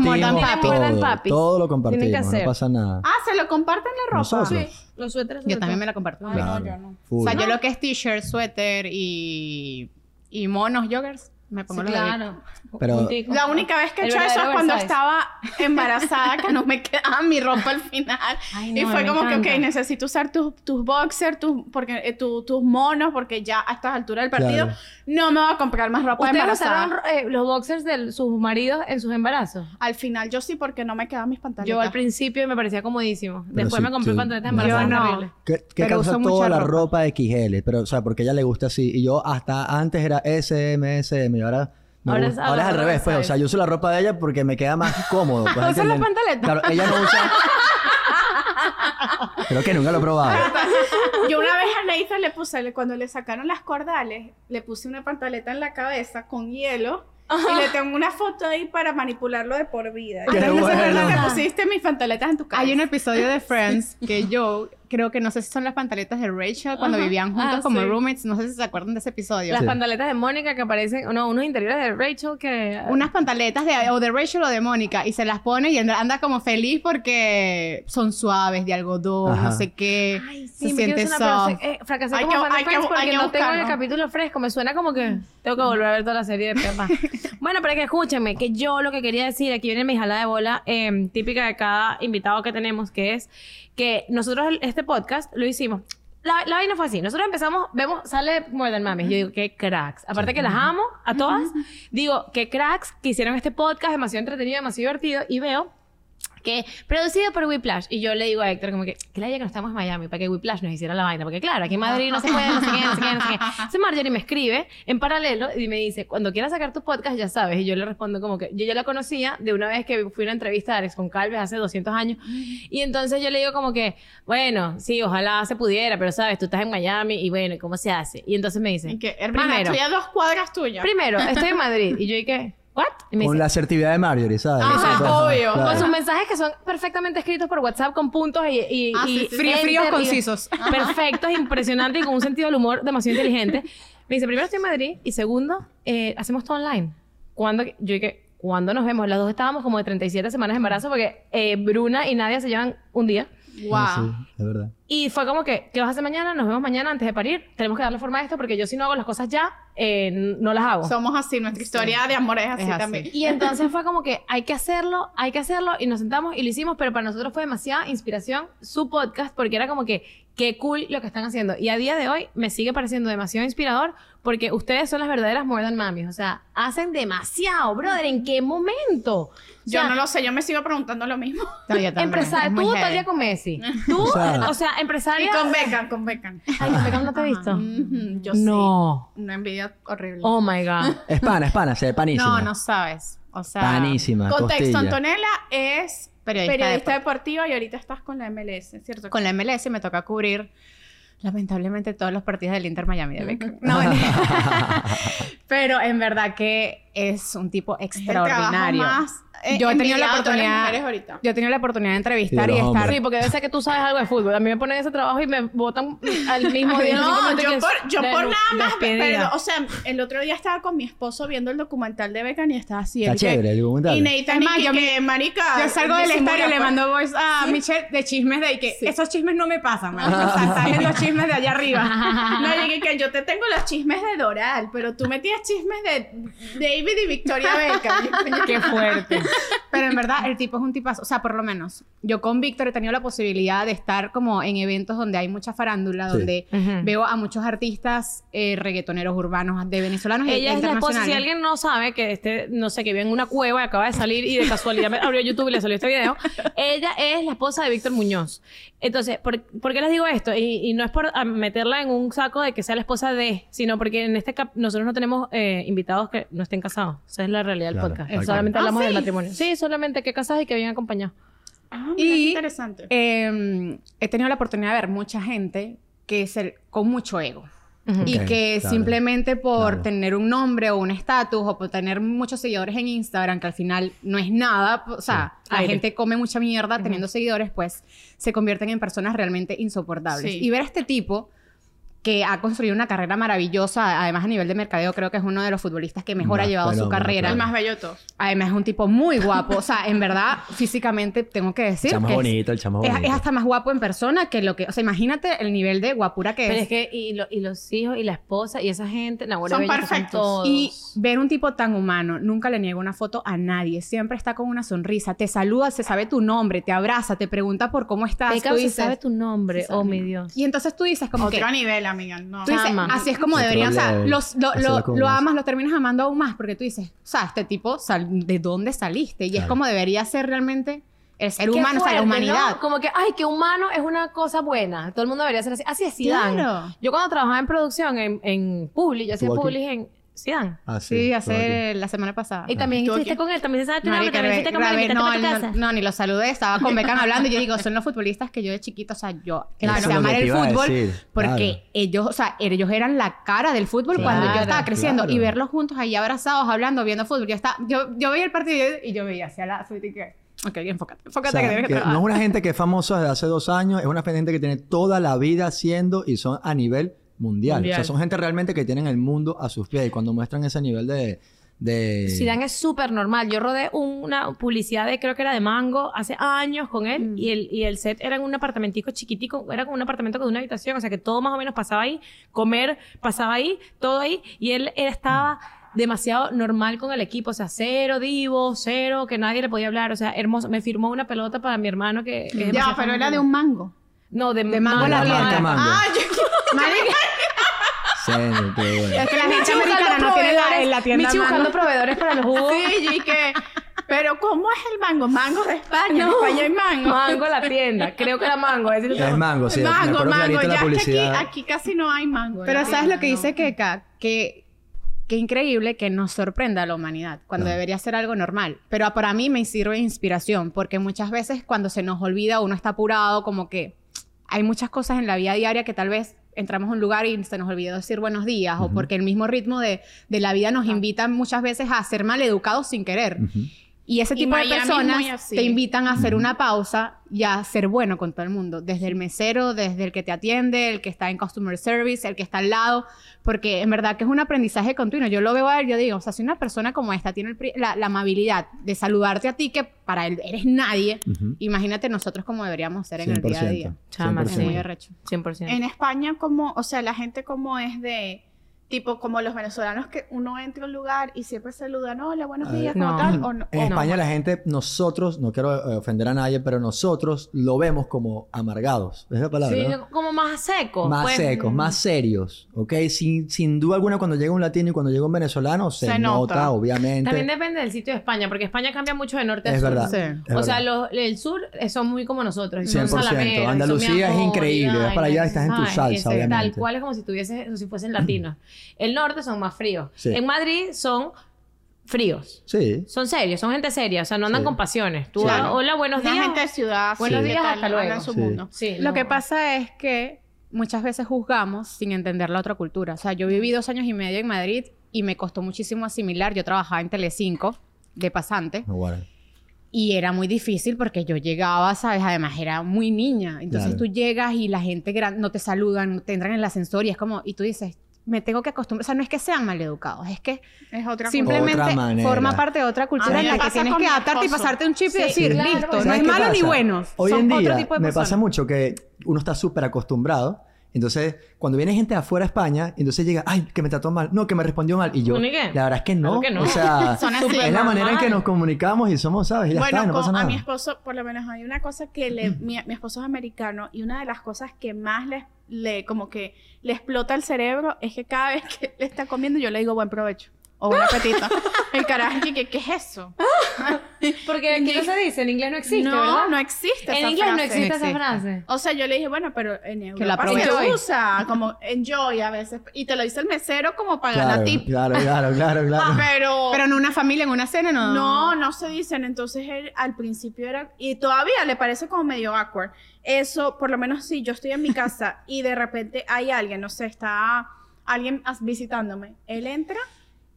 S3: todo,
S1: Papi.
S3: Todo lo
S1: Tienen que
S3: compartimos, no pasa nada.
S4: Ah, se lo comparten la ropa.
S3: Nosotros.
S4: Sí.
S1: Los suéteres.
S2: Yo también me la comparto.
S4: Ay, no,
S3: Claro.
S4: yo no.
S3: Full.
S2: O sea, yo lo que es t-shirt, suéter y, y monos, joggers, me pongo los de Vic.
S1: claro.
S3: Pero-.
S4: La única vez que he hecho eso es cuando estaba embarazada, que no me quedaba mi ropa al final. [LAUGHS]
S1: Ay,
S4: y fue como que, ok, necesito usar tus, tus boxers, tus, porque, eh, tu- tus monos, porque ya a estas alturas del partido
S3: Claro.
S4: no me voy a comprar más ropa
S1: ¿Ustedes
S4: embarazada.
S1: usaron eh, los boxers de sus maridos en sus embarazos?
S4: Al final yo sí, porque no me quedaban mis pantalones.
S1: Yo al principio me parecía comodísimo.
S3: Pero
S1: Después
S3: sí,
S1: me compré
S3: tú- no.
S1: embarazadas
S2: no.
S1: horribles.
S2: Pero
S3: causa toda la
S2: ropa.
S3: ropa XL, pero o sea, porque a ella le gusta así. Y yo hasta antes era S, M, S, M, y ahora...
S1: Ahora
S3: gusta-
S1: es-
S3: ahora es al revés,
S1: es
S3: pues. O sea, yo uso la ropa de ella porque me queda más [LAUGHS] cómodo. Pues,
S2: ¿Usas las
S3: ¿entienden?
S2: pantaletas?
S3: Claro, ella no usa... [LAUGHS] Creo que nunca lo he probado.
S4: Yo una vez a Nathan le puse, cuando le sacaron las cordales, le puse una pantaleta en la cabeza con hielo. Y le tengo una foto ahí para manipularlo de por vida.
S3: Qué
S4: Entonces, ¿no se
S3: bueno.
S4: que pusiste mis pantaletas en tu cabeza?
S2: Hay un episodio de Friends que yo creo que no sé si son las pantaletas de Rachel cuando
S1: Ajá.
S2: vivían juntos
S1: Ah,
S2: como
S1: sí.
S2: roommates. No sé si se acuerdan de ese episodio.
S1: Las
S3: Sí.
S1: pantaletas de Mónica que aparecen, no, unos interiores de Rachel que...
S2: Unas pantaletas de, o de Rachel o de Mónica y se las pone y anda, anda como feliz porque son suaves, de algodón,
S3: Ajá.
S2: no sé qué.
S1: Ay,
S2: se
S1: sí, quiero
S2: siente soft.
S1: se- eh, fracasé
S4: Hay
S1: como
S4: que-
S1: fan de
S4: que-
S1: porque
S4: hay que
S1: no tengo el capítulo fresco. Me suena como que tengo que volver a ver toda la serie de Pepa. [LAUGHS] bueno, pero que escúchenme, que yo lo que quería decir, aquí viene mi jalada de bola eh, típica de cada invitado que tenemos, que es que nosotros este podcast lo hicimos. La, la vaina fue así. Nosotros empezamos, vemos, sale More Than. Yo digo, qué cracks. Aparte que las amo a todas, digo, qué cracks que hicieron este podcast demasiado entretenido, demasiado divertido. Y veo que producido por Whiplash. Y yo le digo a Héctor como que, que la idea que no estamos en Miami para que Whiplash nos hiciera la vaina. Porque claro, aquí en Madrid no se puede, no sé qué, no sé qué, no sé qué. [LAUGHS] Entonces Marjorie me escribe en paralelo y me dice, cuando quieras sacar tu podcast ya sabes. Y yo le respondo como que yo ya la conocía de una vez que fui a una entrevista de Alex Calves hace 200 años. Y entonces yo le digo como que, bueno, sí, ojalá se pudiera, pero sabes, tú estás en Miami y bueno, ¿y ¿cómo se hace? Y entonces me dice,
S4: Y que,
S1: primero,
S4: estoy a dos cuadras tuyas.
S1: primero, estoy en Madrid. Y yo dije, ¿what? Y me
S3: Con
S1: dice,
S3: la asertividad de Marjorie, ¿sabes?
S4: Ajá,
S3: Esa cosa,
S4: obvio.
S3: claro.
S1: con sus mensajes que son perfectamente escritos por WhatsApp con puntos y, y,
S4: Ah,
S1: y
S4: sí, sí,
S2: fríos,
S1: y-
S2: concisos. [LAUGHS]
S1: perfectos, impresionantes y con un sentido del humor demasiado inteligente. Me dice, primero estoy en Madrid y segundo, eh, hacemos todo online. ¿Cuándo? Yo dije, ¿cuándo nos vemos? Las dos estábamos como de 37 semanas de embarazo porque eh, Bruna y Nadia se llevan un día.
S2: Wow.
S3: Sí, es verdad.
S1: Y fue como que, ¿qué vas a hacer mañana? Nos vemos mañana antes de parir. Tenemos que darle forma a esto porque yo si no hago las cosas ya, eh, no las hago.
S4: Somos así, nuestra historia de amor es así,
S2: Es así.
S4: también.
S1: Y [LAUGHS] entonces fue como que hay que hacerlo, hay que hacerlo y nos sentamos y lo hicimos, pero para nosotros fue demasiada inspiración su podcast porque era como que qué cool lo que están haciendo. Y a día de hoy me sigue pareciendo demasiado inspirador porque ustedes son las verdaderas More Than Mamis. O sea, hacen demasiado, brother. ¿En qué momento? O
S4: Yo
S1: sea,
S4: no lo sé, yo me sigo preguntando lo mismo.
S2: No, yo también.
S1: Empresaria, tú todo el
S2: heavy.
S1: día con Messi. [LAUGHS] Tú,
S3: O sea-
S1: o sea,
S4: Y
S1: empresaria.
S4: con Beckham, con Beckham.
S1: Ay, con Beckham no te he visto.
S4: Ujú, yo
S1: No.
S4: sí. Una envidia horrible.
S1: Oh my God.
S3: Es pana, es pana, se ve panísima.
S2: No, no sabes. O sea,
S3: Panísima,
S4: Contexto,
S3: costilla.
S4: Antonella es
S2: Periodista
S4: periodista,
S2: de-
S4: deportiva y ahorita estás con la MLS, ¿cierto?
S2: con la MLS me toca cubrir lamentablemente todos los partidos del Inter Miami de Beckham. [LAUGHS] No. [LAUGHS] [LAUGHS] Pero en verdad que es un tipo
S4: Es el trabajo
S2: extraordinario.
S4: más, eh,
S2: Yo he tenido la oportunidad yo he tenido la oportunidad de entrevistar y estar
S1: Sí, porque debe ser que tú sabes algo de fútbol. A mí me ponen ese trabajo y me botan al [LAUGHS] mismo día.
S4: No, yo por, yo
S1: de-
S4: por nada más, pero, o sea, el otro día estaba con mi esposo viendo el documental de Beckham y estaba así.
S3: Está
S4: que-
S3: chévere el documental.
S4: Y Nathan, y
S2: yo
S4: que,
S2: me-
S4: que, marica...
S2: yo salgo del estadio y le mando voice a Michelle de chismes de que
S4: Sí.
S2: esos chismes no me pasan, [LAUGHS] sea, sabes los chismes de allá arriba. [LAUGHS]
S4: No, yo dije que yo te tengo los chismes de Doral, pero tú metías chismes de David y Victoria Beckham.
S2: Qué fuerte. Pero en verdad, el tipo es un tipazo. O sea, por lo menos, yo con Víctor he tenido la posibilidad de estar como en eventos donde hay mucha farándula,
S3: Sí.
S2: donde veo a muchos artistas eh, reggaetoneros urbanos, de venezolanos y
S1: Ella es la esposa, si alguien no sabe que este, no sé, que vive en una cueva y acaba de salir y de casualidad me abrió YouTube y le salió este video, [LAUGHS] ella es la esposa de Víctor Muñoz. Entonces, ¿por, por qué les digo esto? Y, y no es por ah, meterla en un saco de que sea la esposa de, sino porque en este cap nosotros no tenemos eh, invitados que no estén casados. Esa es la realidad del
S3: Claro,
S1: podcast. Solamente hablamos
S4: Ah,
S1: del
S4: ¿sí?
S1: matrimonio. Sí, solamente que casados y que bien acompañados.
S4: Ah, mira, qué
S2: Y-
S4: interesante.
S2: Eh, he tenido la oportunidad de ver mucha gente que es el- con mucho ego. Y que
S3: claro.
S2: simplemente por
S3: Claro. tener
S2: un nombre o un estatus o por tener muchos seguidores en Instagram, que al final no es nada, o sea, la
S1: Aire.
S2: gente come mucha mierda teniendo seguidores, pues se convierten en personas realmente insoportables.
S4: Sí.
S2: Y ver a este tipo que ha construido una carrera maravillosa, además a nivel de mercadeo creo que es uno de los futbolistas que mejor ha llevado su carrera.
S4: El más bello de todos.
S2: Además es un tipo muy guapo, o sea, en verdad físicamente tengo que decir
S3: El chamo
S2: que
S3: es
S2: es-
S3: bonito, el chamo es
S2: es,
S3: bonito.
S2: es hasta más guapo en persona que lo que, o sea, imagínate el nivel de guapura que
S1: Pero
S2: es.
S1: es que, y, lo- y los hijos, y la esposa, y esa gente, la
S4: Son perfectos.
S1: todos.
S2: Y ver un tipo tan humano, nunca le niega una foto a nadie, siempre está con una sonrisa, te saluda, se sabe tu nombre, te abraza, te pregunta por cómo estás,
S1: Pecado
S2: tú
S1: se
S2: dices-
S1: sabe tu nombre,
S2: sabe
S1: oh
S2: mi.
S1: Dios.
S2: Y entonces tú dices como que
S4: Otro nivel, amiga. No.
S2: Tú dices,
S1: Chama.
S2: así es como deberían, o sea, los- lo, amas, lo terminas amando aún más, porque tú dices, o sea, este tipo, sal- ¿de dónde saliste? Y es como debería ser realmente el ser
S1: Qué
S2: humano, o sea, la humanidad.
S1: ¿no? Como que, ay, que humano es una cosa buena. Todo el mundo debería ser así. Así es Zidane.
S2: Claro.
S1: Yo cuando trabajaba en producción, en, en Publi, yo hacía. Publi en Zidane.
S3: Ah,
S2: Sí,
S3: aquí.
S2: hace la semana pasada.
S1: Y también
S4: ¿Estuvo
S1: estuviste
S4: aquí?
S1: con él, también se sabe tu nombre, también fuiste con él,
S2: no,
S1: para tu
S2: no,
S1: casa.
S2: no, ni lo saludé, estaba con Becan hablando y yo digo, son los futbolistas que yo de chiquito, o sea, yo
S3: Claro.
S2: empecé a amar el fútbol
S3: decir,
S2: porque
S3: claro.
S2: ellos, o sea, ellos eran la cara del fútbol cuando yo estaba creciendo y verlos juntos ahí abrazados, hablando, viendo fútbol. Yo, estaba, yo, yo veía el partido y yo veía hacia la... y que, Ok, enfócate,
S3: O
S2: enfócate
S3: sea,
S2: que tienes que
S3: que no es una gente que es famosa desde hace dos años, es una gente que tiene toda la vida haciendo y son a nivel mundial.
S1: Mundial.
S3: O sea, son gente realmente que tienen el mundo a sus pies y cuando muestran ese nivel de... de...
S1: Zidane es súper normal. Yo rodé una publicidad de, creo que era de Mango, hace años con él.
S2: Mm.
S1: Y, el, y el set era en un apartamentico chiquitico. Era como un apartamento con una habitación. O sea, que todo más o menos pasaba ahí. Comer pasaba ahí. Todo ahí. Y él, él estaba demasiado normal con el equipo. O sea, cero divo, cero, que nadie le podía hablar. O sea, hermoso. Me firmó una pelota para mi hermano que... es
S4: Ya, pero era de un mango.
S1: No, de,
S2: de Mango
S3: la
S1: Mango,
S3: marca Mango.
S4: Ah, yo...
S2: Marica,
S3: Sí, qué bueno.
S2: es que la gente americana no tiene la, en la tienda
S1: Michi buscando
S2: Mango.
S1: proveedores para los jugos. [LAUGHS]
S4: Sí, y que... Pero ¿cómo es el mango? Mango de España. En
S1: No.
S4: España hay mango.
S1: Mango la tienda. Creo que era Mango.
S3: Es mango, sí.
S4: mango, mango. Ya
S3: la
S4: es que aquí, aquí casi no hay mango. en
S2: Pero
S4: la
S2: ¿sabes
S4: tienda,
S2: lo que
S4: no.
S2: dice Keka? Que qué increíble que nos sorprenda a la humanidad cuando debería ser algo normal. Pero para mí me sirve de inspiración porque muchas veces cuando se nos olvida uno está apurado como que hay muchas cosas en la vida diaria que tal vez entramos a un lugar y se nos olvidó decir buenos días o porque el mismo ritmo de, de la vida nos invita muchas veces a ser maleducados sin querer. Y ese
S4: Y
S2: tipo de
S4: Miami es
S2: personas te invitan a hacer una pausa y a ser bueno con todo el mundo. Desde el mesero, desde el que te atiende, el que está en customer service, el que está al lado. Porque en verdad que es un aprendizaje continuo. Yo lo veo a él, yo digo, o sea, si una persona como esta tiene el la, la amabilidad de saludarte a ti, que para él eres nadie, imagínate nosotros como deberíamos ser en el día a día.
S3: 100%.
S1: Chama,
S2: Es
S3: 100%.
S2: muy arrecho.
S1: 100%.
S4: En España, como, o sea, la gente como es de, tipo, como los venezolanos que uno entra a un lugar y siempre saludan, hola, buenos
S3: A ver.
S4: días, ¿cómo
S1: No.
S4: tal? O no,
S3: En
S4: o no.
S3: España la gente, nosotros, no quiero eh, ofender a nadie, pero nosotros lo vemos como amargados. Es la palabra,
S1: Sí,
S3: ¿no?
S1: como más seco.
S3: Más
S1: pues.
S3: secos, más serios, ¿ok? Sin, sin duda alguna, cuando llega un latino y cuando llega un venezolano, se,
S4: Se
S3: nota,
S4: nota.
S3: obviamente.
S1: También depende del sitio de España, porque España cambia mucho de norte a
S3: es
S1: sur.
S3: verdad.
S2: Sí.
S3: es
S1: o sea,
S3: verdad.
S1: los- el sur eh, son muy como nosotros. y son
S3: 100%.
S1: salameros, y son
S3: Andalucía es increíble. Vas para allá y estás en tu
S1: ay,
S3: salsa,
S1: ese, Tal
S3: obviamente.
S1: cual es como si tuviese, o si fuesen latinos. El norte son más fríos.
S3: Sí.
S1: En Madrid son fríos.
S3: Sí.
S1: Son serios, son gente seria, o sea, no andan
S3: Sí.
S1: con pasiones. Tú,
S3: Sí.
S1: ah, hola, buenos
S4: Una
S1: días.
S4: gente de ciudad,
S1: Buenos
S4: sí,
S1: días, hasta luego.
S4: Su
S3: Sí.
S4: mundo.
S1: Sí,
S2: Lo
S1: no.
S2: que pasa es que muchas veces juzgamos sin entender la otra cultura. O sea, yo viví dos años y medio en Madrid y me costó muchísimo asimilar. Yo trabajaba en Telecinco de pasante
S3: No, bueno.
S2: y era muy difícil porque yo llegaba, ¿sabes? Además era muy niña. Entonces
S3: Claro.
S2: tú llegas y la gente gran- no te saludan, te entran en el ascensor y es como, y tú dices, me tengo que acostumbrar. O sea, no es que sean maleducados, es que
S4: Es otra
S2: simplemente
S3: Otra
S2: forma parte de otra cultura en la que tienes que adaptarte y pasarte un chip y decir,
S1: claro,
S2: listo, no
S3: ¿Sabes
S2: es malo ni bueno.
S3: Hoy
S2: son
S3: en
S2: otro
S3: día
S2: tipo de
S3: me
S2: personas.
S3: pasa mucho que uno está súper acostumbrado. Entonces, cuando viene gente de afuera de España, entonces llega, ay, que me trató mal, no, que me respondió mal. Y yo,
S1: ¿Ni qué?
S3: la verdad es que no.
S1: Claro que no.
S3: O sea, [LAUGHS]
S4: Son así.
S3: es la manera en que nos comunicamos y somos, ¿sabes? Y ya
S4: bueno,
S3: está, no
S4: a mi esposo, por lo menos hay una cosa que le, mi, mi esposo es americano y una de las cosas que más le, le como que le explota el cerebro es que cada vez que le está comiendo yo le digo buen provecho o buen apetito. el carajo, ¿qué, qué, es eso? [LAUGHS]
S1: Porque aquí no se dice, en inglés no existe,
S4: no,
S1: ¿verdad?
S4: no existe
S1: en
S4: esa
S1: inglés no existe esa frase.
S4: O sea, yo le dije, bueno, pero en Europa
S2: Que la
S4: sí se usa como enjoy a veces. Y te lo dice el mesero como para
S3: claro,
S4: ganar tip.
S3: claro, claro, claro, claro.
S4: Pero,
S2: Pero en una familia, en una cena, no.
S4: no, no se dicen. Entonces él al principio era, y todavía le parece como medio awkward. Eso, por lo menos si yo estoy en mi casa y de repente hay alguien, no sé, está alguien visitándome. Él entra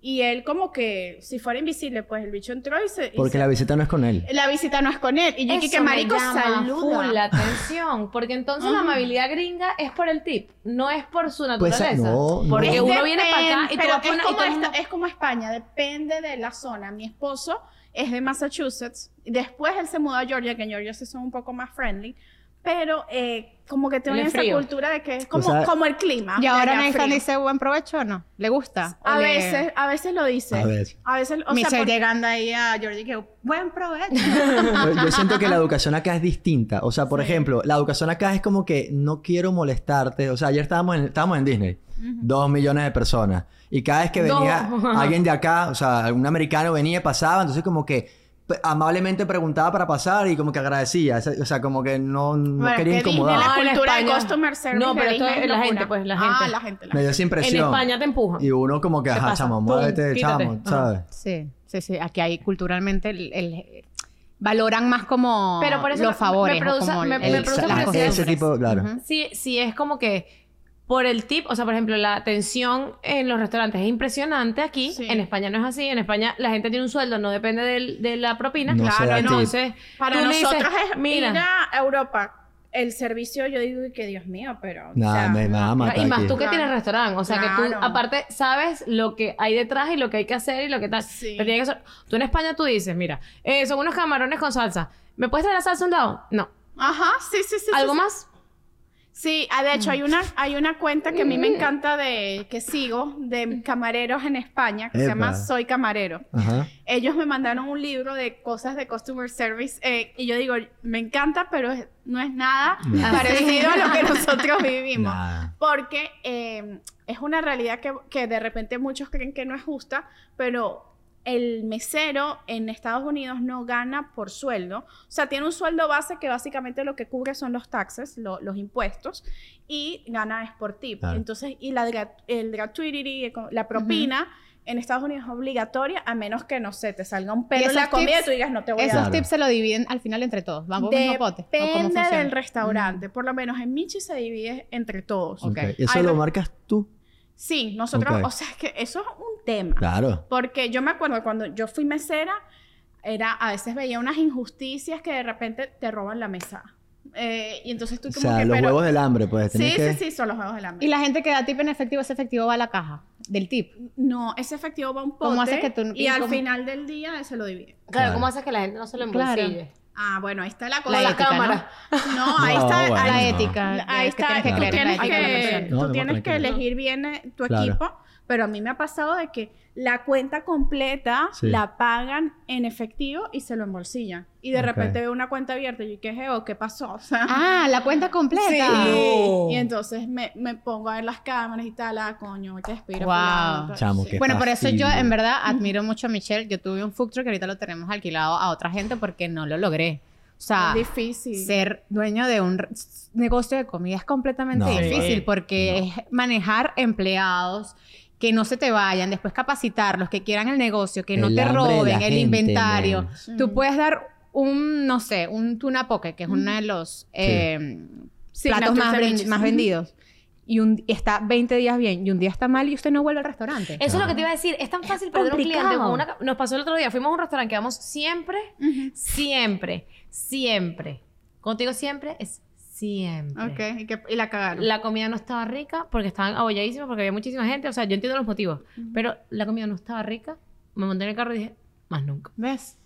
S4: Y él como que, si fuera invisible, pues el bicho entró y se... y
S3: Porque
S4: se-
S3: la visita no es con él.
S4: la visita no es con él. Y yo dije que marico saluda.
S1: full la atención, porque entonces la amabilidad gringa es por el tip, no es por su
S3: Pues,
S1: naturaleza.
S3: no, no.
S1: Porque
S3: Es
S1: uno viene para acá y tú
S4: pero
S1: por
S4: es
S1: una-
S4: como,
S1: todo el
S4: esta-
S1: mundo-
S4: es como España, depende de la zona. Mi esposo es de Massachusetts. Después él se mudó a Georgia, que en Georgia sí son un poco más friendly. Pero eh, como que tienen
S1: es
S4: esa cultura de que es como,
S3: sea-
S4: como el clima.
S2: Y ahora Nathan dice buen provecho o no? ¿Le gusta? ¿O
S4: A
S2: le-
S4: veces, a veces lo dice.
S3: A veces.
S4: A veces, o sea,
S2: Michelle
S4: por-
S2: llegando ahí a Georgie que buen provecho. [LAUGHS]
S3: Yo, yo siento que la [LAUGHS] educación acá es distinta. O sea, por ejemplo, la educación acá es como que no quiero molestarte. O sea, ayer estábamos en, estábamos en Disney. Dos millones de personas. Y cada vez que venía [LAUGHS] alguien de acá, o sea, algún americano venía y pasaba, entonces como que amablemente preguntaba para pasar y como que agradecía. O sea, como que no, no
S4: Bueno,
S3: quería
S4: que Disney,
S3: incomodar.
S4: la
S1: No, en
S4: cultura de customer service
S1: No, pero esto
S4: Disney
S1: es la
S4: locura.
S1: gente, pues, la
S4: Ah,
S1: gente.
S4: la gente. la
S3: Me dio
S4: gente.
S3: esa
S1: En
S3: impresión.
S1: España te empujan.
S3: Y uno como que,
S1: ¿Qué
S3: ajá, chamo, muévete, chamo. ¿sabes?
S2: Sí, sí, sí. Aquí hay culturalmente el, el- valoran más como
S1: Pero por eso
S2: los favores.
S1: me
S2: o
S1: produce-
S2: como
S1: me-
S2: el-
S1: me produce
S3: ese tipo, claro.
S1: Sí, sí, es como que por el tip, o sea, por ejemplo, la atención en los restaurantes es impresionante aquí.
S4: Sí.
S1: En España no es así. En España la gente tiene un sueldo, no depende del- de la propina.
S3: No tip.
S1: entonces,
S4: Para
S1: tú le dices,
S4: nosotros es
S1: mira,
S4: ir a Europa. El servicio, yo digo que Dios mío, pero... o
S3: Nada,
S4: sea,
S3: me, me va a matar
S1: y más
S3: aquí.
S1: tú que
S4: Claro.
S1: tienes restaurante, o sea que tú
S4: Claro.
S1: aparte sabes lo que hay detrás y lo que hay que hacer y lo que tal.
S4: Sí.
S1: Pero tiene que ser- tú en España tú dices, mira, eh, son unos camarones con salsa. ¿Me puedes traer la salsa a un lado? No.
S4: Ajá, sí, sí, sí.
S1: ¿Algo
S4: sí,
S1: más?
S4: Sí, ah, de hecho hay una, hay una cuenta que a mí
S1: Mm.
S4: me encanta de que sigo de camareros en España que se llama Soy Camarero.
S3: Ajá.
S4: Ellos me mandaron un libro de cosas de customer service eh, y yo digo, me encanta, pero es- no es nada
S3: Nah.
S4: parecido a lo que nosotros [LAUGHS] vivimos.
S3: Nah.
S4: Porque eh, es una realidad que, que de repente muchos creen que no es justa, pero el mesero en Estados Unidos no gana por sueldo. O sea, tiene un sueldo base que básicamente lo que cubre son los taxes, lo- los impuestos, y gana es por tip.
S3: Claro.
S4: Entonces, y la, el gratuity, eh, la propina, en Estados Unidos es obligatoria, a menos que, no sé, te salga un pelo en la
S2: esos
S4: comida y
S2: tips-
S4: tú digas, no te voy a
S2: Esos
S4: dar.
S3: Claro.
S2: tips se lo dividen al final entre todos. ¿Van por el mismo pote? ¿O cómo
S4: Depende del restaurante. Por lo menos en Michi se divide entre todos.
S3: ¿Eso
S4: Ay,
S3: lo
S4: no.
S3: marcas tú?
S4: Sí, nosotros, o sea, es que eso es un tema.
S3: Claro.
S4: Porque yo me acuerdo cuando yo fui mesera, era, a veces veía unas injusticias que de repente te roban la mesa. Eh, y entonces tú
S3: O
S4: como
S3: sea,
S4: que,
S3: los
S4: pero...
S3: huevos del hambre, pues.
S4: Sí,
S3: que...
S4: sí, sí, son los juegos del hambre.
S2: Y la gente que da tip en efectivo, ese efectivo va a la caja del tip.
S4: No, ese efectivo va a un pote
S2: ¿Cómo hace que tú-
S4: y
S2: y
S4: al final del día se lo divide.
S1: Claro,
S3: Claro.
S1: ¿cómo haces que la gente no se lo
S2: Claro.
S4: Ah, bueno, ahí está la cosa.
S2: La
S1: la
S2: ética,
S1: cámara.
S4: No, ahí
S3: No,
S4: está.
S3: bueno,
S2: la
S3: no.
S2: ética.
S4: Ahí está,
S2: que tienes que
S4: tú tienes que,
S2: persona.
S3: No,
S4: tú
S3: no,
S4: tienes que
S3: tranquilo.
S4: elegir bien eh, tu
S3: Claro.
S4: equipo, pero a mí me ha pasado de que la cuenta completa
S3: Sí.
S4: la pagan en efectivo y se lo embolsillan. Y de repente veo una cuenta abierta y yo, ¿qué geo? ¿Qué pasó? [LAUGHS] O sea,
S2: Ah, la cuenta completa.
S4: sí.
S1: No.
S4: Y entonces me, me pongo a ver las cámaras y tal, ah, coño, te espero.
S2: Wow.
S3: Chamo,
S4: Sí.
S3: qué
S2: Bueno, por eso yo en verdad admiro mucho a Michelle. Yo tuve un food truck que ahorita lo tenemos alquilado a otra gente porque no lo logré. O sea,
S4: Es difícil.
S2: ser dueño de un negocio de comida es completamente
S3: No.
S2: difícil
S1: Sí.
S2: porque es manejar empleados que no se te vayan, después capacitarlos, que quieran el negocio, que no
S3: El
S2: te
S3: de la
S2: roben, el
S3: gente,
S2: inventario.
S3: man.
S2: Tú puedes dar un, no sé, un tuna poke, que es uno de los eh,
S4: Sí,
S2: platos más, ven- más vendidos. Y un, está 20 días bien y un día está mal y usted no vuelve al restaurante.
S1: Eso es lo que te iba a decir. Es tan fácil perder un cliente. con una Nos pasó el otro día. Fuimos a un restaurante que vamos siempre,
S4: Ujú.
S1: siempre, siempre. Contigo siempre es siempre.
S4: Ok, y, que- y la cagaron.
S1: La comida no estaba rica porque estaban abolladísimos, porque había muchísima gente. O sea, yo entiendo los motivos. Pero la comida no estaba rica. Me monté en el carro y dije, más nunca.
S2: ¿Ves?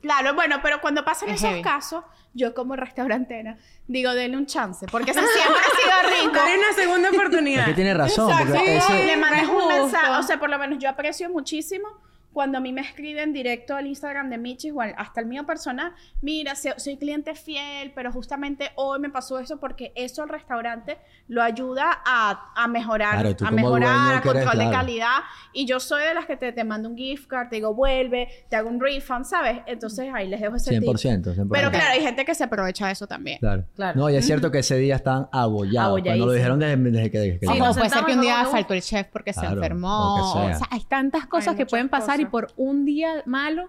S4: Claro, bueno, pero cuando pasan
S2: Es
S4: esos
S2: heavy.
S4: casos, yo como restaurantera digo, denle un chance, porque si siempre ha sido [LAUGHS] rico.
S1: una segunda oportunidad. [LAUGHS]
S3: Es que tiene razón. Ese-
S4: Le mandas un mensaje, o sea, por lo menos yo aprecio muchísimo cuando a mí me escriben directo al Instagram de Michis o al- hasta el mío personal, mira, se- soy cliente fiel, pero justamente hoy me pasó eso porque eso el restaurante lo ayuda a, a mejorar,
S3: Claro,
S4: a mejorar, a
S3: que eres,
S4: control de
S3: claro.
S4: calidad. Y yo soy de las que te, te mando un gift card, te digo, vuelve, te hago un refund, ¿sabes? Entonces ahí les dejo ese tip.
S3: 100%, 100%.
S4: Pero claro, hay gente que se aprovecha de eso también.
S3: Claro.
S1: Claro.
S3: No, y es cierto que ese día estaban abollados. nos lo dijeron desde, desde que... desde que
S1: Sí,
S2: o
S1: nos
S2: puede ser que un día faltó el chef porque se
S3: Claro,
S2: enfermó. O sea, hay tantas cosas
S4: Hay
S2: que pueden pasar y por un día malo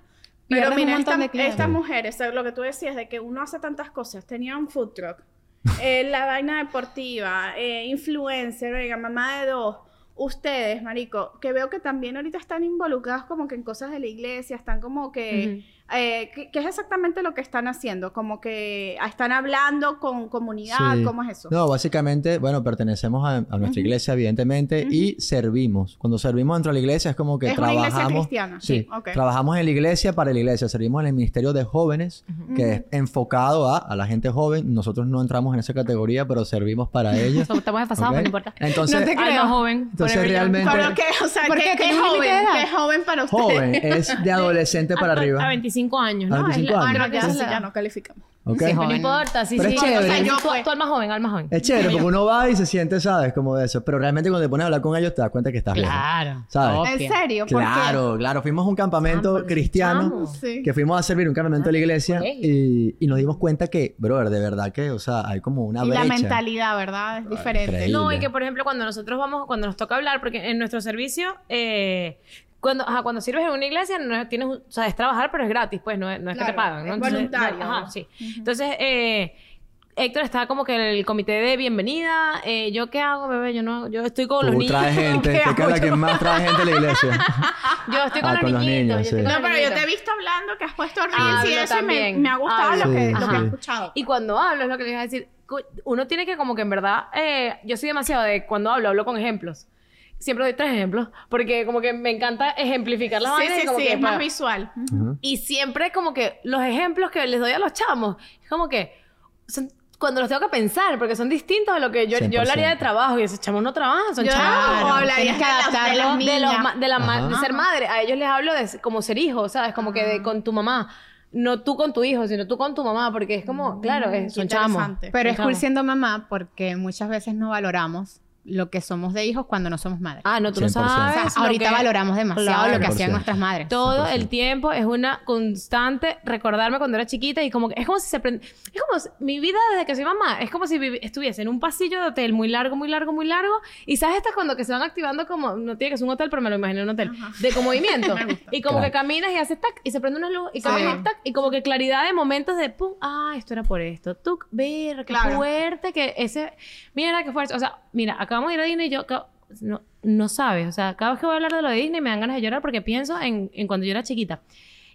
S4: Pero mira,
S2: un montón
S4: esta-
S2: de clientes.
S4: estas mujeres, o sea, lo que tú decías de que uno hace tantas cosas, tenía un food truck, [LAUGHS] eh, la vaina deportiva, eh, influencer, oiga, mamá de dos, ustedes, marico, que veo que también ahorita están involucrados como que en cosas de la iglesia, están como que... eh, ¿qué, qué es exactamente lo que están haciendo? Como que ah, están hablando con comunidad,
S3: Sí.
S4: ¿cómo es eso?
S3: No, básicamente, bueno, pertenecemos a, a nuestra iglesia, evidentemente, y servimos. Cuando servimos dentro de la iglesia es como que
S4: Es una
S3: trabajamos.
S4: iglesia cristiana, sí, ok.
S3: Trabajamos en la iglesia para la iglesia. Servimos en el ministerio de jóvenes, que es enfocado a, a la gente joven. Nosotros no entramos en esa categoría, pero servimos para [LAUGHS] ellos.
S1: Estamos desfasados,
S3: ¿ok?
S1: pero no importa.
S3: Entonces,
S2: No te creo.
S1: Alma joven.
S3: entonces
S1: whatever you-
S3: realmente,
S4: Pero que, o sea,
S2: ¿Por
S4: ¿qué,
S2: de
S4: joven? ¿Qué joven para ustedes?
S3: joven es de [LAUGHS] adolescente para arriba.
S1: A 25 años,
S3: A
S1: ¿no?
S3: 25
S1: Es la-
S3: años.
S1: creo que
S4: ya, ya no calificamos.
S3: ¿ok?
S2: Sí,
S1: No importa, sí,
S3: Pero
S1: sí.
S3: es chévere.
S1: O sea,
S4: Yo,
S1: tú,
S4: pues.
S1: tú alma joven, alma joven.
S3: Es chévere porque uno va y se siente, ¿sabes? Como de eso. Pero realmente cuando te pones a hablar con ellos te das cuenta que estás.
S2: Claro.
S3: ¿Sabes?
S2: obvio.
S4: ¿En serio? ¿Por qué?
S3: Claro, claro. Fuimos a un campamento cristiano.
S4: Sí.
S3: que fuimos a servir un campamento de la iglesia y, y nos dimos cuenta que, brother, de verdad que, o sea, hay como una
S4: Y la mentalidad, ¿verdad? Es diferente.
S3: increíble.
S1: No, y que por ejemplo, cuando nosotros vamos, cuando nos toca hablar, porque en nuestro servicio, eh, cuando, ajá, cuando sirves en una iglesia, no es- tienes, o sea, es trabajar, pero es gratis, pues, no es, no es que te pagan, ¿no?
S4: es voluntario,
S1: ajá, sí. Entonces, eh, Héctor está como que en el comité de bienvenida. eh, ¿Yo qué hago, bebé? Yo no, yo estoy con los niños.
S3: traes gente, [LAUGHS]
S1: ¿Qué
S3: tú que
S1: hago
S3: es la
S1: yo?
S3: que más trae gente a la iglesia. [LAUGHS]
S1: Yo estoy con,
S3: Ah,
S1: los,
S3: con los
S1: niñitos.
S3: niños,
S1: yo estoy
S3: sí.
S1: con
S4: No,
S1: los
S4: pero yo te he visto hablando que has puesto reels
S1: Hablo
S4: y eso y me, ha gustado lo
S1: Hablo.
S4: que,
S3: Sí,
S4: lo que he escuchado.
S1: Y cuando hablo, es lo que les iba a decir, uno tiene que como que en verdad, eh, yo soy demasiado de cuando hablo, hablo con ejemplos. Siempre doy tres ejemplos, porque como que me encanta ejemplificar las
S4: Sí,
S1: vainas y
S4: sí,
S1: como
S4: sí,
S1: que
S4: es más visual.
S3: Ujú.
S1: Y siempre como que los ejemplos que les doy a los chamos, es como que son cuando los tengo que pensar, porque son distintos a lo que yo, yo hablaría de
S3: 100%.
S1: trabajo y esos chamos no trabajan, son
S4: Yo
S1: chamos.
S4: o hablarías
S2: tienes que
S4: de las- de las
S2: adaptarlo
S1: de, los de, la ma-
S3: Ajá.
S1: de ser madre. A ellos les hablo de como ser hijo, ¿sabes? Como que de con tu mamá. No tú con tu hijo, sino tú con tu mamá, porque es como, claro, es-
S4: qué
S1: son chamos.
S4: interesante.
S2: Pero es cool
S1: Chamo.
S2: siendo mamá porque muchas veces no valoramos lo que somos de hijos cuando no somos madres.
S1: Ah, no, tú no
S3: 100%.
S2: O sea,
S1: sabes.
S2: ahorita
S1: que-
S2: valoramos demasiado
S1: Claro.
S2: lo que hacían
S3: 100%.
S2: nuestras madres.
S1: Todo
S3: 100%.
S1: el tiempo es una constante recordarme cuando era chiquita y como que es como si se aprend- es como si- mi vida desde que soy mamá es como si vivi- estuviese en un pasillo de hotel muy largo muy largo muy largo y sabes estas cuando que se van activando como no tiene que ser un hotel pero me lo imagino un hotel de como movimiento [LAUGHS] y como
S3: Claro.
S1: que caminas y haces tac y se prende una luz y
S2: Sí.
S1: caminas tac y como que claridad de momentos de pum ah esto era por esto tú ver qué
S4: Claro.
S1: fuerte que ese mira qué fuerte o sea mira acabamos de ir a Disney y yo no, no sabes, o sea, cada vez que voy a hablar de lo de Disney me dan ganas de llorar porque pienso en, en cuando yo era chiquita.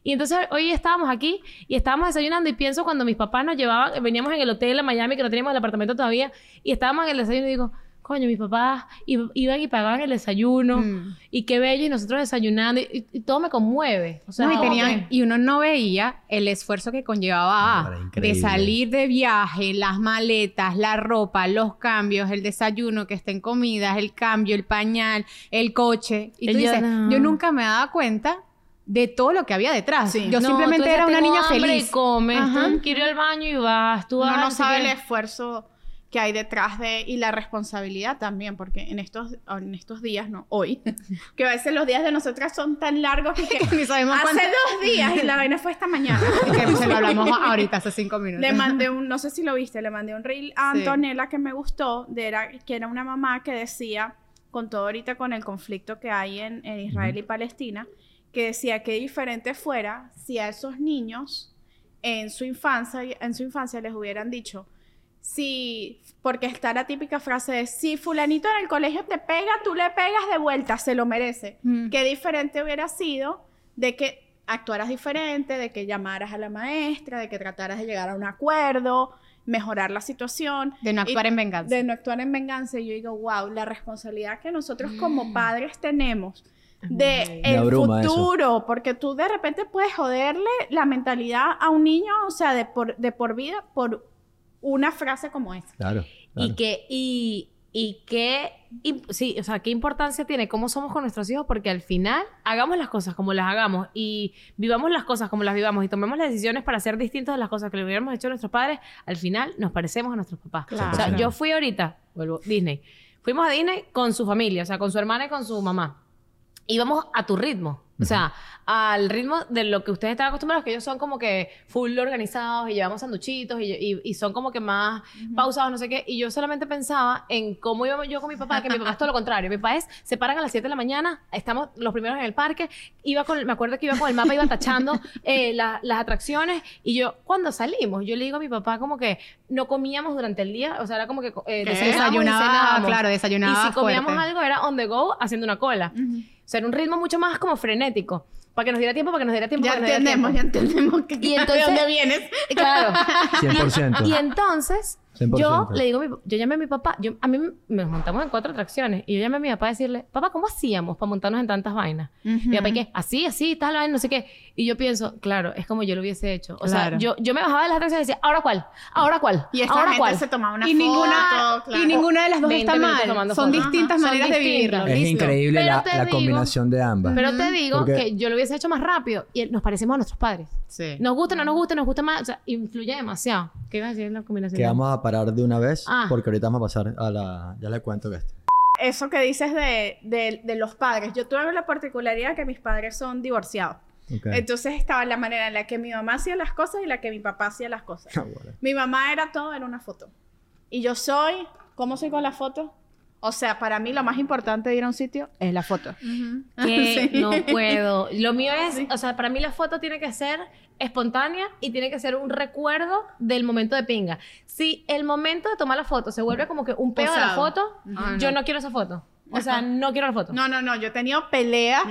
S1: Y entonces hoy estábamos aquí y estábamos desayunando y pienso cuando mis papás nos llevaban, veníamos en el hotel en Miami que no teníamos el apartamento todavía y estábamos en el desayuno y digo, coño, mis papás i- iban y pagaban el desayuno
S2: Mm.
S1: y qué bello y nosotros desayunando y, y- y todo me conmueve. O sea,
S2: No, y,
S1: como
S2: tenían-
S1: que-
S2: y uno no veía el esfuerzo que conllevaba de salir de viaje, las maletas, la ropa, los cambios, el desayuno, que estén comidas, el cambio, el pañal, el coche. Y tú
S1: Ella
S2: dices,
S1: no.
S2: yo nunca me daba cuenta de todo lo que había detrás.
S4: Sí.
S2: Yo
S1: No,
S2: simplemente era una
S1: "Tengo
S2: niña feliz.
S1: Y comes, tú quieres ir al baño y vas, tú vas.
S4: Uno no
S1: sé
S4: sabe el esfuerzo que hay detrás de y la responsabilidad también, porque en estos, en estos días, no, hoy, [LAUGHS] que a veces los días de nosotras son tan largos que, [LAUGHS]
S2: Ni sabemos
S4: hace
S2: cuánto-
S4: dos días y la vaina fue esta mañana. [LAUGHS]
S2: que se lo hablamos ahorita, hace cinco minutos.
S4: Le mandé un, no sé si lo viste, le mandé un reel a
S2: Sí.
S4: Antonella que me gustó, de era, que era una mamá que decía, con todo ahorita con el conflicto que hay en, en Israel y Palestina, que decía que diferente fuera si a esos niños en su infancia, en su infancia les hubieran dicho, si, porque está la típica frase de, si fulanito en el colegio te pega, tú le pegas de vuelta, se lo merece.
S2: Mm.
S4: Qué diferente hubiera sido de que actuaras diferente, de que llamaras a la maestra, de que trataras de llegar a un acuerdo, mejorar la situación.
S2: De no actuar
S4: Y-
S2: en venganza.
S4: De no actuar en venganza. Y yo digo, wow, la responsabilidad que nosotros
S2: Mm.
S4: como padres tenemos de
S3: Me
S4: el
S3: eso.
S4: futuro, porque tú de repente puedes joderle la mentalidad a un niño, o sea, de por, de por vida, por una frase como esa.
S3: Claro.
S1: Y que, y, y qué, y- sí, o sea, qué importancia tiene cómo somos con nuestros hijos, porque al final hagamos las cosas como las hagamos y vivamos las cosas como las vivamos y tomemos las decisiones para ser distintos de las cosas que le hubiéramos hecho a nuestros padres, al final nos parecemos a nuestros papás.
S4: Claro.
S1: O sea,
S3: 100%.
S1: yo fui ahorita, vuelvo, Disney. Fuimos a Disney con su familia, o sea, con su hermana y con su mamá. Íbamos a tu ritmo. O sea, al ritmo de lo que ustedes están acostumbrados, que ellos son como que full organizados y llevamos sanduchitos y, y- y son como que más pausados, no sé qué. Y yo solamente pensaba en cómo iba yo con mi papá, que mi papá es todo lo contrario. Mi papá es, se paran a las 7 de la mañana, estamos los primeros en el parque, iba con, me acuerdo que iba con el mapa, iba tachando [LAUGHS] eh, la- las atracciones y yo, cuando salimos, yo le digo a mi papá como que no comíamos durante el día, o sea, era como que eh, y
S2: desayunaba,
S1: cenábamos.
S2: claro, desayunaba
S1: Y si comíamos
S2: fuerte.
S1: algo era on the go, haciendo una cola. Sea, era un ritmo mucho más como frenético. Para que nos diera tiempo, para que nos diera tiempo,
S4: Ya
S1: para que nos diera
S4: entendemos, ya entendemos que,
S1: Y entonces-
S4: de dónde vienes.
S1: Claro. [LAUGHS]
S3: 100%.
S1: Y entonces,
S3: 100%.
S1: yo le digo, a mi- yo llamé a mi papá, yo, a mí me nos montamos en cuatro atracciones, y yo llamé a mi papá a decirle, papá, ¿cómo hacíamos para montarnos en tantas vainas? Mi papá, ¿y qué? Así, así, tal vaina, no sé qué. Y yo pienso, claro, es como yo lo hubiese hecho. O
S2: Claro.
S1: sea, yo, yo me bajaba de las atracciones y decía, ¿ahora cuál? ¿Ahora cuál?
S4: Y esta
S1: ¿Ahora
S4: gente
S1: cuál?
S4: se tomaba una
S2: y
S4: foto,
S2: ninguna,
S4: claro.
S2: y ninguna de las dos
S1: 20
S2: está mal.
S1: tomando
S2: Son distintas
S1: Ajá, son
S2: maneras de vivirlo.
S3: Es
S2: listo.
S3: increíble la,
S1: te
S3: la
S1: digo-
S3: combinación de ambas.
S1: Pero te digo
S3: Porque-
S1: que yo lo hubiese hecho más rápido y nos parecemos a nuestros padres.
S2: Sí.
S1: Nos gusta, no nos gusta, nos gusta más. O sea, influye demasiado. ¿Qué ibas a decir en la combinación?
S3: que vamos a parar de una vez
S1: Ah.
S3: porque ahorita vamos a pasar a la... Ya le cuento que esto.
S4: Eso que dices de, de, de los padres. Yo tuve la particularidad que mis padres son divorciados. Entonces estaba la manera en la que mi mamá hacía las cosas y la que mi papá hacía las cosas.
S3: Ah, bueno.
S4: Mi mamá era todo, era una foto. Y yo soy, ¿cómo soy con la foto? O sea, para mí lo más importante de ir a un sitio es la foto. [LAUGHS]
S1: que
S4: Sí.
S1: no puedo. Lo mío es, o sea, para mí la foto tiene que ser espontánea y tiene que ser un recuerdo del momento de pinga. Si el momento de tomar la foto se vuelve como que un peo de la foto,
S2: Ah,
S1: yo
S2: no.
S1: no quiero esa foto. O sea, no quiero la foto.
S4: No, no, no, yo he tenido peleas,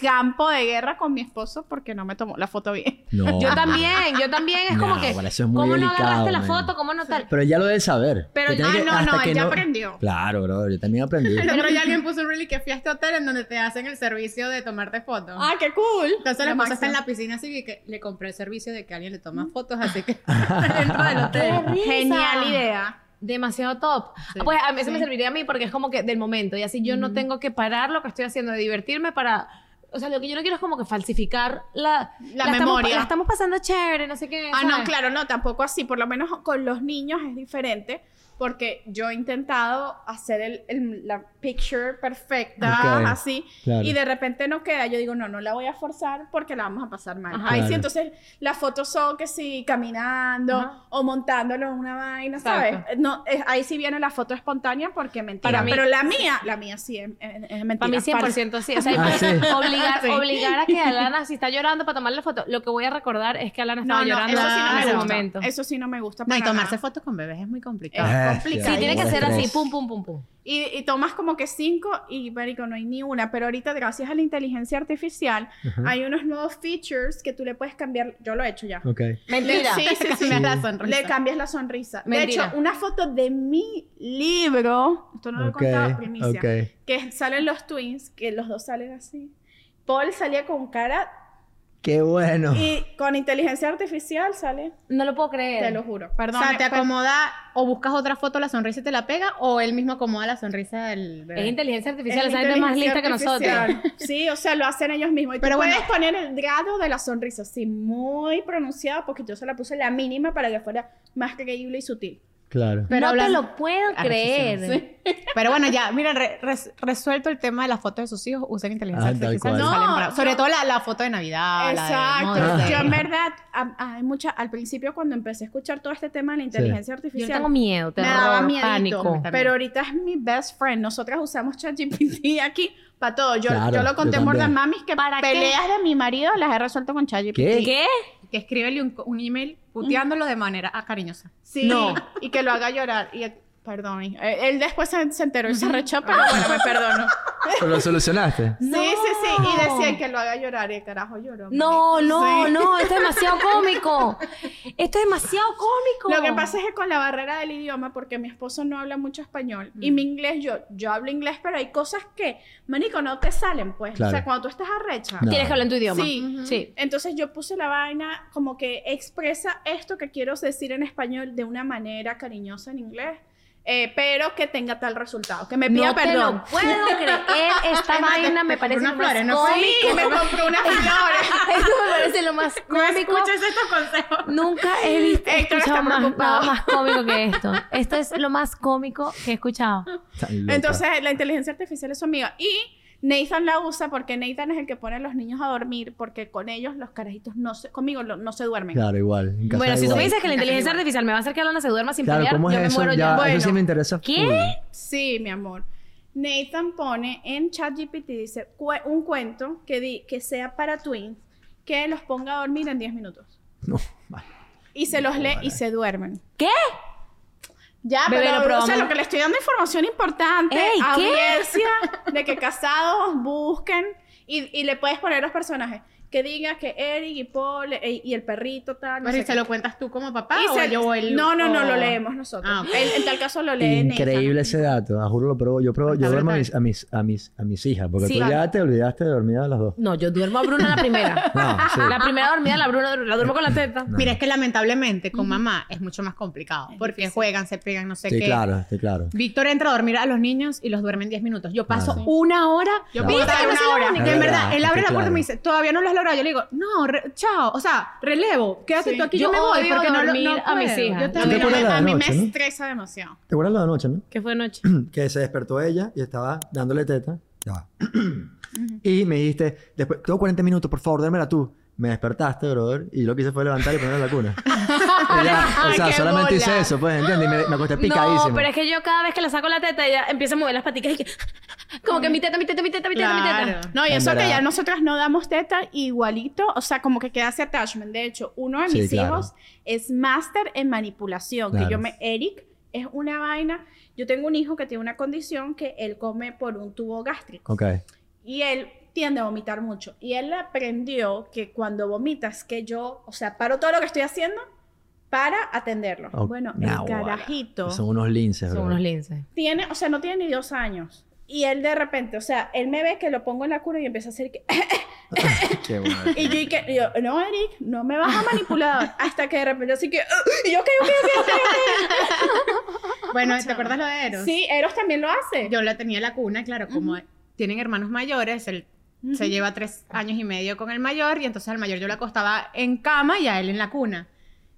S4: campo de guerra con mi esposo porque no me tomó la foto bien.
S3: No.
S1: Yo también, yo también es como
S3: No,
S1: que,
S3: bueno, eso es muy
S1: ¿cómo no
S3: delicado,
S1: agarraste la
S3: man.
S1: foto? ¿Cómo no tal?
S3: Pero ya lo debe saber.
S1: Pero-
S4: ah,
S3: que-
S4: no, no, él ya aprendió.
S3: Claro, bro. Yo también aprendí.
S2: Otro día alguien puso un reel que fui a este hotel en donde te hacen el servicio de tomarte fotos.
S4: Ah, qué cool.
S2: Entonces la
S4: Lo
S2: esposa está en la piscina así y que le compré el servicio de que alguien le toma fotos, así que [LAUGHS] dentro del [LAUGHS] hotel.
S1: ¡Qué risa!
S4: Genial idea.
S1: Demasiado top.
S2: Sí.
S1: Pues a mí eso me serviría a mí porque es como que del momento y así yo no tengo que parar lo que estoy haciendo de divertirme para... O sea, lo que yo no quiero es como que falsificar la...
S4: La
S1: estamos-
S4: memoria.
S1: la estamos pasando chévere, no sé qué.
S4: Ah, no, claro, no, tampoco así. Por lo menos con los niños es diferente. Porque yo he intentado hacer el, el- la picture perfecta, así,
S3: claro.
S4: y de repente no queda. Yo digo, no, no la voy a forzar porque la vamos a pasar mal.
S1: Ajá.
S4: Ahí sí, entonces las fotos son que sí, caminando
S1: Ajá.
S4: o montándolo en una vaina, ¿sabes?
S1: Exacto.
S4: No, eh, ahí sí viene la foto espontánea porque mentira.
S1: Para mí-
S4: Pero la mía, la mía sí es, es- es mentira.
S1: Para mí 100% sí. O sea, [LAUGHS]
S3: Ah, sí.
S1: obligar,
S4: Sí.
S1: obligar a que [LAUGHS] Alana, si está llorando para tomarle la foto, lo que voy a recordar es que Alana
S4: No,
S1: estaba
S4: no,
S1: llorando
S4: eso sí no
S1: en
S4: me
S1: ese momento.
S4: Eso sí no me gusta.
S2: No, y
S4: para
S2: tomarse
S4: nada.
S2: fotos con bebés es muy complicado.
S4: Complicado.
S1: Sí, tiene que ser así, pum, pum, pum, pum.
S4: Y, y tomas como que cinco y, marico, no hay ni una. Pero ahorita, gracias a la inteligencia artificial,
S3: Ajá.
S4: hay unos nuevos features que tú le puedes cambiar. Yo lo he hecho ya.
S3: Ok.
S1: Mentira.
S4: Sí, sí, sí. [LAUGHS]
S2: Cambiar la sonrisa.
S4: Le cambias la sonrisa.
S1: Mentira.
S4: De hecho, una foto de mi libro, esto no lo he contado, primicia,
S3: ok.
S4: que salen los twins, que los dos salen así. Paul salía con cara
S3: Qué bueno.
S4: y con inteligencia artificial sale,
S1: No lo puedo creer.
S4: te lo juro.
S2: O
S4: Perdón.
S2: sea, te acomoda o buscas otra foto, la sonrisa y te la pega, o él mismo acomoda la sonrisa del bebé.
S1: Es inteligencia artificial, esa gente es más lista que nosotros. [LAUGHS]
S4: Sí, o sea, lo hacen ellos mismos. Y
S2: Pero
S4: tú
S2: bueno.
S4: puedes poner el grado de la sonrisa, así, muy pronunciado, porque yo se la puse la mínima para que fuera más creíble y sutil.
S3: Claro.
S2: Pero
S1: no te lo puedo
S2: Ah,
S1: creer.
S2: sí. [LAUGHS] Pero bueno, ya, re- res- resuelto el tema de las fotos de sus hijos, usen inteligencia
S3: Ah,
S2: artificial.
S4: No.
S2: Sobre
S4: yo-
S2: todo la, la foto de Navidad. la de
S4: Exacto.
S2: Day.
S4: Yo en verdad, a- mucha, al principio cuando empecé a escuchar todo este tema de la inteligencia
S1: Yo
S4: artificial,
S1: le tengo miedo,
S4: me
S1: terror,
S4: daba miedito.
S1: pánico.
S4: Pero ahorita es mi best friend. Nosotras usamos ChatGPT aquí para todo. Yo,
S3: Claro,
S4: yo lo conté
S3: yo
S4: en Mamis que
S1: ¿Para qué?
S4: peleas de mi marido las he resuelto con ChatGPT.
S3: ¿Qué?
S1: ¿Qué?
S2: Que escríbele un, un email puteándolo de manera ah, cariñosa.
S4: Sí,
S1: No.
S4: y que lo haga llorar. Y, perdón, eh, él después se, se enteró y se rechó, pero bueno, me perdonó. [LAUGHS]
S3: ¿Pero lo solucionaste?
S4: Sí, sí, sí. Y decía que lo haga llorar y el carajo lloró.
S1: No, no,
S4: Sí.
S1: no, esto es demasiado [LAUGHS] cómico. Esto es demasiado cómico.
S4: Lo que pasa es que con la barrera del idioma, porque mi esposo no habla mucho español y mi inglés, yo, yo hablo inglés, pero hay cosas que, manico, no te salen, pues.
S3: Claro.
S4: O sea, cuando tú estás arrecha.
S3: No.
S1: Tienes que hablar en tu idioma.
S4: Sí.
S1: sí.
S4: Entonces yo puse la vaina como que expresa esto que quiero decir en español de una manera cariñosa en inglés, eh, pero que tenga tal resultado, que me pida
S1: No te
S4: perdón.
S1: lo puedo creer. Esta
S2: te-
S1: vaina me
S2: te
S1: parece
S2: unas flores, ¿no.
S4: Sí, me compró unas flores. [LAUGHS]
S1: Esto me parece lo más
S2: No
S1: cómico.
S2: escuches estos consejos.
S1: Nunca he visto
S4: Héctor
S1: escuchado
S4: está
S1: más,
S4: preocupado.
S1: nada más cómico que esto. Esto es lo más cómico que he escuchado.
S4: Entonces la inteligencia artificial es su amiga y Nathan la usa porque Nathan es el que pone a los niños a dormir porque con ellos los carajitos no se, conmigo lo- no se duermen.
S3: Claro, igual. en casa
S1: Bueno, si tú me dices que la inteligencia artificial me va a hacer que Alana se duerma sin
S3: Claro,
S1: pelear,
S3: ¿cómo
S1: yo
S3: es
S1: me
S3: eso?
S1: muero
S3: Ya,
S1: ya.
S3: Eso sí
S4: Bueno.
S3: me interesa.
S1: ¿Qué?
S4: Sí, mi amor. Nathan pone en ChatGPT dice "Cue- un cuento que di que sea para twins que los ponga a dormir en 10 minutos.
S3: No, vale.
S4: Y se los lee y se duermen.
S1: ¿Qué?
S4: Ya,
S1: Bebé,
S4: pero
S1: lo
S4: o sea,
S1: probamos.
S4: lo que le estoy dando información importante,
S1: Ey, ¿qué?
S4: audiencia, de que casados busquen y, y le puedes poner los personajes. Que diga que Eric y Paul e- y el perrito tal. no
S2: Pero
S4: sé
S2: ¿y se
S4: qué.
S2: lo cuentas tú como papá
S4: Y
S2: o
S4: se-
S2: yo o él?
S4: No, no, no, lo leemos nosotros.
S2: Ah.
S4: En, en tal caso lo lee
S3: Increíble ese dato. A juro lo pruebo. Yo pruebo, yo duermo a mis, a mis, a mis, a mis hijas. Porque
S1: Sí,
S3: tú ya te olvidaste de dormir a las dos.
S1: No, yo duermo a Bruna la primera. [LAUGHS]
S3: No, sí.
S1: La primera dormida, la Bruna la duermo con la teta.
S2: Mira, es que lamentablemente con mamá es mucho más complicado.
S4: Es
S2: porque
S4: difícil.
S2: juegan, se pegan, no sé
S3: Sí,
S2: qué.
S3: claro, sí, claro.
S2: Víctor entra a dormir a los niños y los duerme en 10 minutos. Yo paso
S3: Claro.
S2: una hora.
S4: Yo
S3: Claro.
S4: puedo
S2: ¿Viste
S4: estar
S2: que no
S4: una hora.
S2: En
S3: verdad,
S2: él abre la puerta y me dice, todavía no lo logrado. Yo le digo, no, re- chao. O sea, relevo. Quédate
S4: Sí.
S2: tú aquí,
S1: Yo
S2: yo, me voy porque no, no
S1: a mis hijas.
S2: Yo también.
S3: acuerdas la de
S4: a mí me
S3: ¿no?
S4: estresa demasiado.
S3: ¿Te acuerdas lo de anoche, no?
S1: ¿Qué fue anoche? [CLEARS THROAT]
S3: que se despertó ella y estaba dándole teta. Ya va. [CLEARS THROAT] y me dijiste, después, tengo 40 minutos, por favor, dármela tú. Me despertaste, brother, y lo que hice fue levantar y ponerla en la cuna. [LAUGHS] Ya, o sea, solamente hice
S4: bola.
S3: eso, pues, ¿entiendes? Y me, me acosté picadísimo.
S1: No, pero es que yo cada vez que le saco la teta, ella empieza a mover las patitas y que... [LAUGHS] Como que mi teta, mi teta, mi teta, mi teta, mi
S2: Claro.
S1: teta.
S4: No, y
S3: En
S4: eso que
S3: verdad.
S4: ya nosotras no damos teta igualito, o sea, como que queda ese attachment. De hecho, uno de
S3: Sí,
S4: mis
S3: claro.
S4: hijos es máster en manipulación, que
S3: Claro.
S4: yo me... Eric es una vaina... Yo tengo un hijo que tiene una condición que él come por un tubo gástrico.
S3: Ok.
S4: Y él tiende a vomitar mucho. Y él aprendió que cuando vomitas, que yo, o sea, paro todo lo que estoy haciendo para atenderlo.
S3: Ok.
S4: Bueno,
S3: Nah,
S4: el carajito
S3: Son unos linces,
S1: Son
S3: bro.
S1: unos linces.
S4: tiene, o sea, no tiene ni dos años. Y él de repente, o sea, él me ve que lo pongo en la cuna y empieza a hacer que... [LAUGHS]
S3: Qué bueno. [LAUGHS]
S4: Y yo, y que, y yo, no, Eric, no me vas a manipular. [LAUGHS] Hasta que de repente así que... "Uh", y yo, ¿qué, qué, qué,
S2: Bueno, ¿te acuerdas lo de Eros?
S4: Sí, Eros también lo hace.
S2: Yo la tenía en la cuna, claro, como tienen hermanos mayores, él se lleva tres años y medio con el mayor y entonces al mayor yo lo acostaba en cama y a él en la cuna.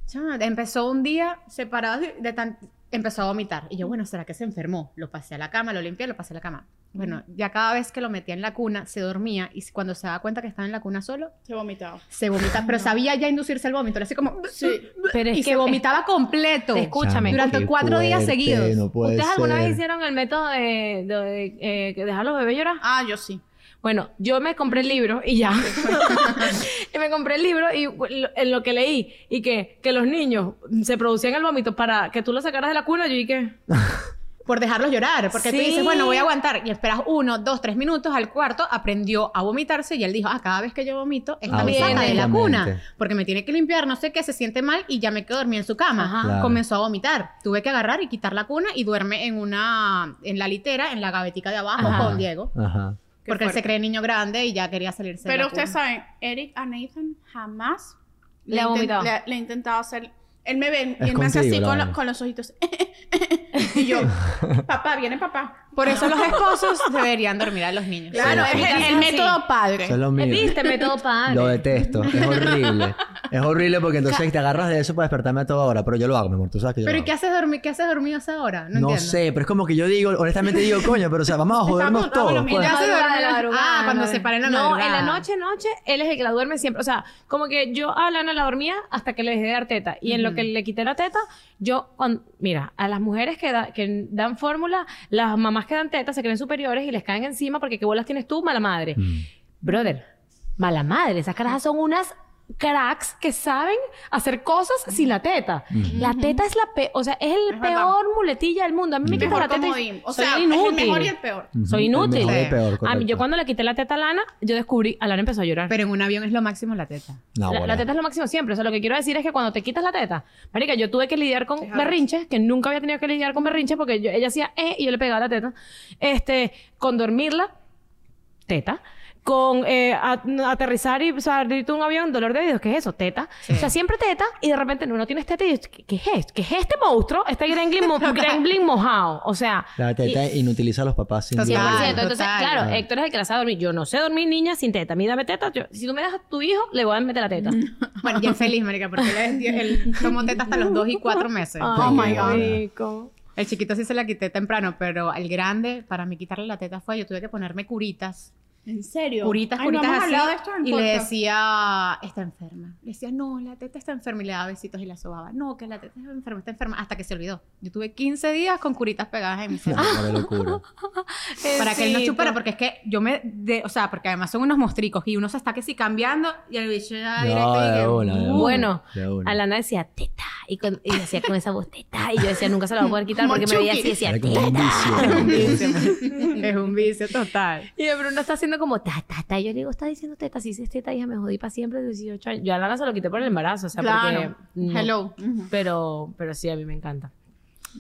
S2: Chama, empezó un día separado de, de tan... Empezó a vomitar. Y yo, bueno, ¿será que se enfermó? Lo pasé a la cama, lo limpié, lo pasé a la cama. Bueno, ya cada vez que lo metía en la cuna, se dormía y cuando se daba cuenta que estaba en la cuna solo,
S4: Se vomitaba.
S2: se vomita, pero sabía ya inducirse el vómito, era así como...
S4: Sí. [LAUGHS]
S1: Pero es
S2: y
S1: que
S2: se vomitaba completo.
S1: Escúchame.
S2: Durante cuatro días
S3: fuerte,
S2: seguidos.
S3: No puede
S1: ¿Ustedes alguna
S3: ser.
S1: vez hicieron el método de, de, eh, que dejar a los bebés llorar?
S4: Ah, yo sí.
S1: Bueno, yo me compré el libro y ya. [LAUGHS] y me compré el libro y lo- en lo que leí y que, que los niños se producían el vómito para que tú lo sacaras de la cuna, yo dije, [LAUGHS]
S2: por dejarlos llorar. Porque tú
S1: Sí.
S2: dices, bueno, voy a aguantar. Y esperas uno, dos, tres minutos. Al cuarto aprendió a vomitarse y él dijo, ah, cada vez que yo vomito, esta me saca de la cuna. Porque me tiene que limpiar, no sé qué, se siente mal y ya me quedo dormida en su cama.
S1: Ajá.
S3: Claro.
S2: Comenzó a vomitar. Tuve que agarrar y quitar la cuna y duerme en una, en la litera, en la gavetica de abajo
S1: Ajá.
S2: con Diego.
S3: Ajá.
S4: Qué
S2: Porque él se cree niño grande y ya quería salirse
S4: Pero ustedes saben, Eric a Nathan jamás
S1: Le ha
S4: inten-
S1: vomitado.
S4: Le, le ha intentado hacer. Él me ve y él me hace así lo- con los ojitos. [LAUGHS] y yo, [LAUGHS] papá, viene papá.
S2: Por eso los esposos deberían dormir a los niños.
S4: Claro,
S3: Sí,
S4: es
S3: sí.
S4: el, método padre.
S3: Eso es lo mío.
S1: ¿viste? Método padre.
S3: Lo detesto. Es horrible. es horrible porque entonces te agarras de eso para despertarme a toda hora. Pero yo lo hago, mi amor. Tú sabes que yo
S2: Pero
S3: lo
S2: ¿y qué
S3: hago.
S2: haces, dormir, qué haces dormido a esa hora? No,
S3: No
S2: entiendo.
S3: sé, pero es como que yo digo, honestamente digo, coño, pero o sea, vamos a jodernos
S4: Estamos-
S3: todos.
S4: mira,
S3: pues.
S2: ya se duerme. Ah, cuando se para en la
S1: No, en la noche, noche, él es el que la duerme siempre. O sea, como que yo a Lana la dormía hasta que le dejé de dar teta. Y en lo que le quité la teta, yo, cuando- mira, a las mujeres que, da- que dan fórmula, las mamás que dan teta se creen superiores y les caen encima porque qué bolas tienes tú, mala madre.
S3: Mm.
S1: Brother, mala madre, esas carajas son unas cracks que saben hacer cosas sin la teta. La teta es la pe o sea, es el
S4: Es verdad.
S1: peor muletilla del mundo. A mí me quita la teta. y-.
S4: O
S1: soy
S4: sea, es
S1: inútil.
S4: el mejor y el peor.
S1: Soy
S3: El
S1: inútil.
S3: mejor y
S2: Sí.
S3: peor,
S1: A mí,
S3: correcto.
S1: yo cuando le quité la teta a Lana, yo descubrí, a Lana empezó a llorar.
S2: Pero en un avión es lo máximo la teta.
S3: No,
S1: la, teta es lo máximo siempre. O sea, lo que quiero decir es que cuando te quitas la teta, marica, yo tuve que lidiar con
S4: Es
S1: berrinches, que nunca había tenido que lidiar con berrinches porque yo- ella hacía eh y yo le pegaba la teta. Este, con dormirla, teta. Con eh, a- aterrizar y salir de un avión, dolor de oídos, ¿qué es eso? Teta. O sea, siempre teta y de repente no, no tienes teta y ¿qué, qué es esto? ¿Qué es este monstruo? Este gremlin, mo- [LAUGHS] gremlin mojado. O sea,
S3: La teta inutiliza a los papás sin
S2: Total.
S3: duda.
S1: 100%. Entonces,
S2: total.
S1: claro,
S3: Ajá.
S1: Héctor es el que la sabe dormir. Yo no sé dormir niña sin teta. A mí dame teta. Yo- si tú me das a tu hijo, le voy a meter la teta. [LAUGHS]
S2: Bueno, y es feliz, marica, porque él, él tomó teta hasta los dos y cuatro meses.
S1: Ay,
S4: Oh my God.
S1: rico.
S2: El chiquito sí se la quité temprano, pero el grande, para mí quitarle la teta fue, yo tuve que ponerme curitas.
S4: ¿En serio?
S2: Curitas,
S4: Ay, no
S2: curitas
S4: hemos
S2: así.
S4: hablado de esto en
S2: y le decía, está enferma. Le decía, no, la teta está enferma. Y le daba besitos y la sobaba. No, que la teta está enferma, está enferma. Hasta que se olvidó. Yo tuve 15 días con curitas pegadas en mi [LAUGHS]
S3: locura. [LAUGHS]
S2: para que él no chupara, porque es que yo me. de- o sea, porque además son unos mostricos y uno se está que sí cambiando y el bicho ya directo
S3: No,
S2: y
S3: de
S2: que,
S3: una, de
S2: "Uh".
S3: una.
S1: Bueno,
S3: De una.
S1: Alana decía teta. Y, con- y decía con esa voz teta. Y yo decía, nunca se la voy a poder quitar porque me veía así y decía
S3: Era como
S1: teta.
S2: un [LAUGHS] vicio. es un vicio total.
S1: Y de Bruno está haciendo como ta, ta, ta. Y yo le digo, está diciendo teta. Si dices teta, hija, me jodí para siempre de 18 años. Yo a Alana se lo quité por el embarazo, o sea,
S4: Claro.
S1: porque... no.
S4: Hello.
S1: Pero, pero sí, a mí me encanta.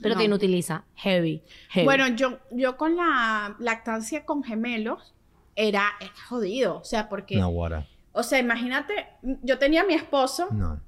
S1: Pero
S4: No.
S1: te inutiliza. Heavy. heavy.
S4: Bueno, yo, yo con la lactancia con gemelos era, era jodido. O sea, porque...
S3: No.
S4: O sea, imagínate, yo tenía a mi esposo
S3: No.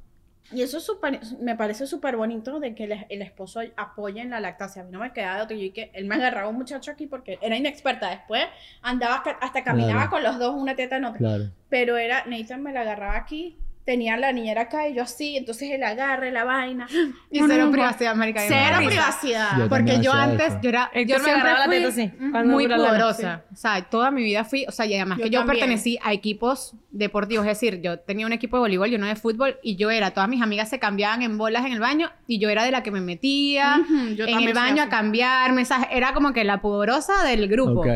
S4: Y eso es súper- me parece súper bonito de que el, el esposo apoye en la lactancia. A mí no me quedaba de otro. Yo que él me agarraba un muchacho aquí porque era inexperta. Después andaba hasta caminaba
S3: Claro.
S4: con los dos, una teta en otra.
S3: Claro.
S4: Pero era, Nathan me la agarraba aquí, tenía la niñera acá y yo así, entonces el agarre, la vaina. [GASPS]
S2: Y
S4: No, no,
S2: cero
S4: no,
S2: privacidad, marica.
S4: Cero
S2: risa.
S4: privacidad.
S3: Yo
S2: Porque yo antes,
S3: eso.
S2: yo era,
S1: El
S2: yo siempre
S1: la
S2: fui
S1: teta cuando
S2: muy
S1: la-
S2: pudorosa. O sea, toda mi vida fui, o sea, y además
S4: Yo
S2: que yo
S4: también.
S2: pertenecí a equipos deportivos, es decir, yo tenía un equipo de voleibol y uno de fútbol, y yo era, todas mis amigas se cambiaban en bolas en el baño, y yo era de la que me metía
S4: Ujú, yo
S2: en el baño a cambiarme, o sea, era como que la pudorosa del grupo.
S3: Ok.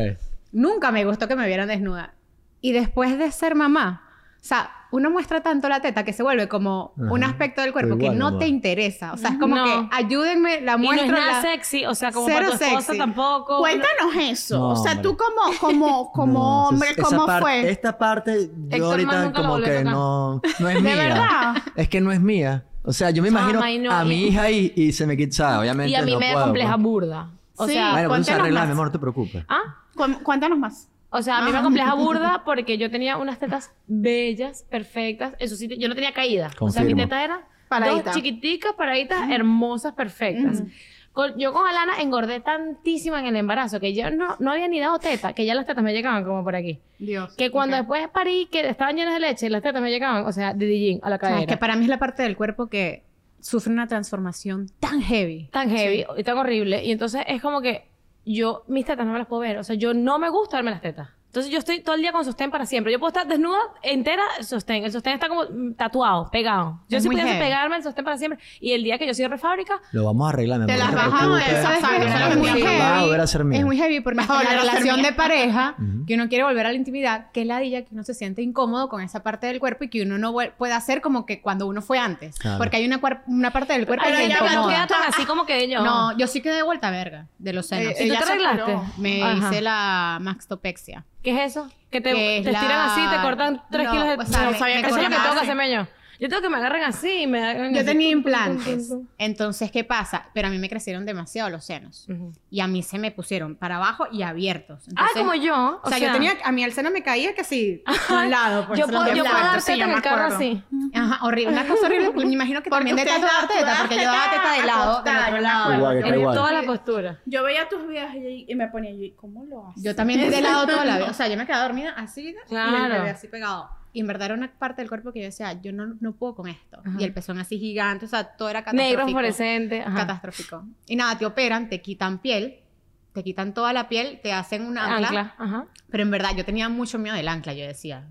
S2: Nunca me gustó que me vieran desnuda. Y después de ser mamá, o sea, uno muestra tanto la teta que se vuelve como un aspecto del cuerpo que no te interesa. O sea, es como
S1: No.
S2: que ayúdenme, la
S1: y no
S2: muestro.
S1: es nada
S2: la-
S1: sexy. O sea, como
S2: Cero
S1: para tu esposa
S2: sexy.
S1: tampoco.
S4: Cuéntanos eso.
S3: No,
S4: o sea,
S3: hombre.
S4: tú como, como, [LAUGHS] como
S3: No,
S4: hombre,
S3: esa-
S4: ¿cómo
S3: parte-
S4: fue?
S3: Esta parte, yo
S1: Héctor
S3: ahorita como que no, no es [LAUGHS]
S4: ¿De
S3: mía.
S4: verdad?
S3: Es que no es mía. O sea, yo me imagino
S1: Ay, no,
S3: a mi
S1: y-
S3: hija y, y se me quita, ¿sabes? obviamente
S1: Y a mí
S3: no
S1: me da
S3: puedo,
S1: compleja
S3: pues.
S1: burda. O
S4: Sí.
S1: sea,
S3: Bueno, pues arregla, mi amor, no te preocupes.
S1: ¿ah?
S4: Cu- Cuéntanos más.
S1: O sea, a mí me compleja burda porque yo tenía unas tetas bellas, perfectas. Eso sí, yo no tenía caída. O sea, mi teta era
S4: Paradita.
S1: dos chiquiticas, paraditas, hermosas, perfectas. Con- yo con Alana engordé tantísimo en el embarazo que yo no, no había ni dado teta, que ya las tetas me llegaban como por aquí.
S2: Dios.
S1: Que cuando después parí, que estaban llenas de leche y las tetas me llegaban, o sea, de DJ a la
S2: O sea,
S1: cadera.
S2: es que para mí es la parte del cuerpo que sufre una transformación tan heavy.
S1: tan heavy y tan horrible. Y entonces es como que yo, mis tetas no me las puedo ver. O sea, yo no me gusta verme las tetas. Entonces yo estoy todo el día con sostén para siempre. Yo puedo estar desnuda entera sostén. El sostén está como tatuado, pegado. Yo
S2: Es
S1: sí
S2: muy
S1: pudiese
S2: heavy.
S1: pegarme el sostén para siempre. Y el día que yo cierre fábrica,
S3: Lo vamos a arreglar, amor.
S4: Te las bajamos
S2: es,
S4: la
S2: es muy heavy. Es muy heavy porque la relación de pareja, que uno quiere volver a la intimidad, que ladilla que uno se siente incómodo con esa parte del cuerpo y que uno no puede hacer como que cuando uno fue antes.
S3: Claro.
S2: Porque hay una, parte del cuerpo
S1: ay,
S2: que
S1: ella no queda tan así como que yo.
S2: No, yo sí quedé de vuelta verga de los senos.
S4: Eh,
S1: ¿Y tú te arreglaste?
S2: Me hice la maxtopexia.
S1: ¿Qué es eso? Que te,
S2: es
S1: te estiran
S2: la-
S1: así, te cortan 3
S2: No,
S1: kilos de...
S2: o sea,
S1: No sabía que eso es lo que
S4: así.
S1: hacerme yo. Yo tengo que me agarren así y me hagan
S2: Yo
S1: así.
S2: tenía
S1: Tum,
S2: implantes.
S1: tum, tum.
S2: Entonces, ¿qué pasa? Pero a mí me crecieron demasiado los senos.
S1: Ujú.
S2: Y a mí se me pusieron para abajo y abiertos.
S1: Ah,
S2: Entonces,
S1: como yo.
S2: O sea, yo tenía, a mí el seno me caía que sí, [LAUGHS] a un lado. Por
S1: Yo
S2: eso lo
S1: puedo, yo puedo
S2: hablaba.
S1: dar
S4: sí,
S1: teta
S4: yo
S1: en
S4: me
S1: el carro así.
S2: Ajá, horrible. Una cosa horrible. Me imagino que
S4: Porque
S2: también de tatuar
S4: daban-
S2: teta, porque yo daba teta de lado, del otro
S4: yo me
S2: lado.
S1: En
S3: igual.
S1: toda la postura.
S4: Yo veía tus videos y, y me ponía yo, ¿cómo lo haces?
S2: Yo también de lado toda la [LAUGHS] vida. O sea, yo me quedaba dormida así y
S1: Claro.
S2: bebé así pegado. Y en verdad era una parte del cuerpo que yo decía, yo no, no puedo con esto.
S1: Ajá.
S2: Y el pezón así gigante, o sea, todo era catastrófico.
S1: Negro fluorescente. Ajá.
S2: Catastrófico. Y nada, te operan, te quitan piel, te quitan toda la piel, te hacen un ancla.
S1: Ancla. Ajá.
S2: Pero en verdad, yo tenía mucho miedo del ancla. Yo decía,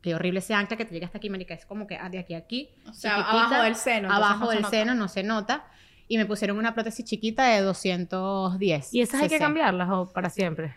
S2: qué horrible ese ancla que te llega hasta aquí, marica. Es como que ah, de aquí a aquí.
S4: O sea, abajo del seno.
S2: Abajo
S4: no
S2: del
S4: nota.
S2: seno no se nota. Y me pusieron una prótesis chiquita de 210.
S1: ¿Y esas hay que
S2: cc.
S1: cambiarlas o para siempre?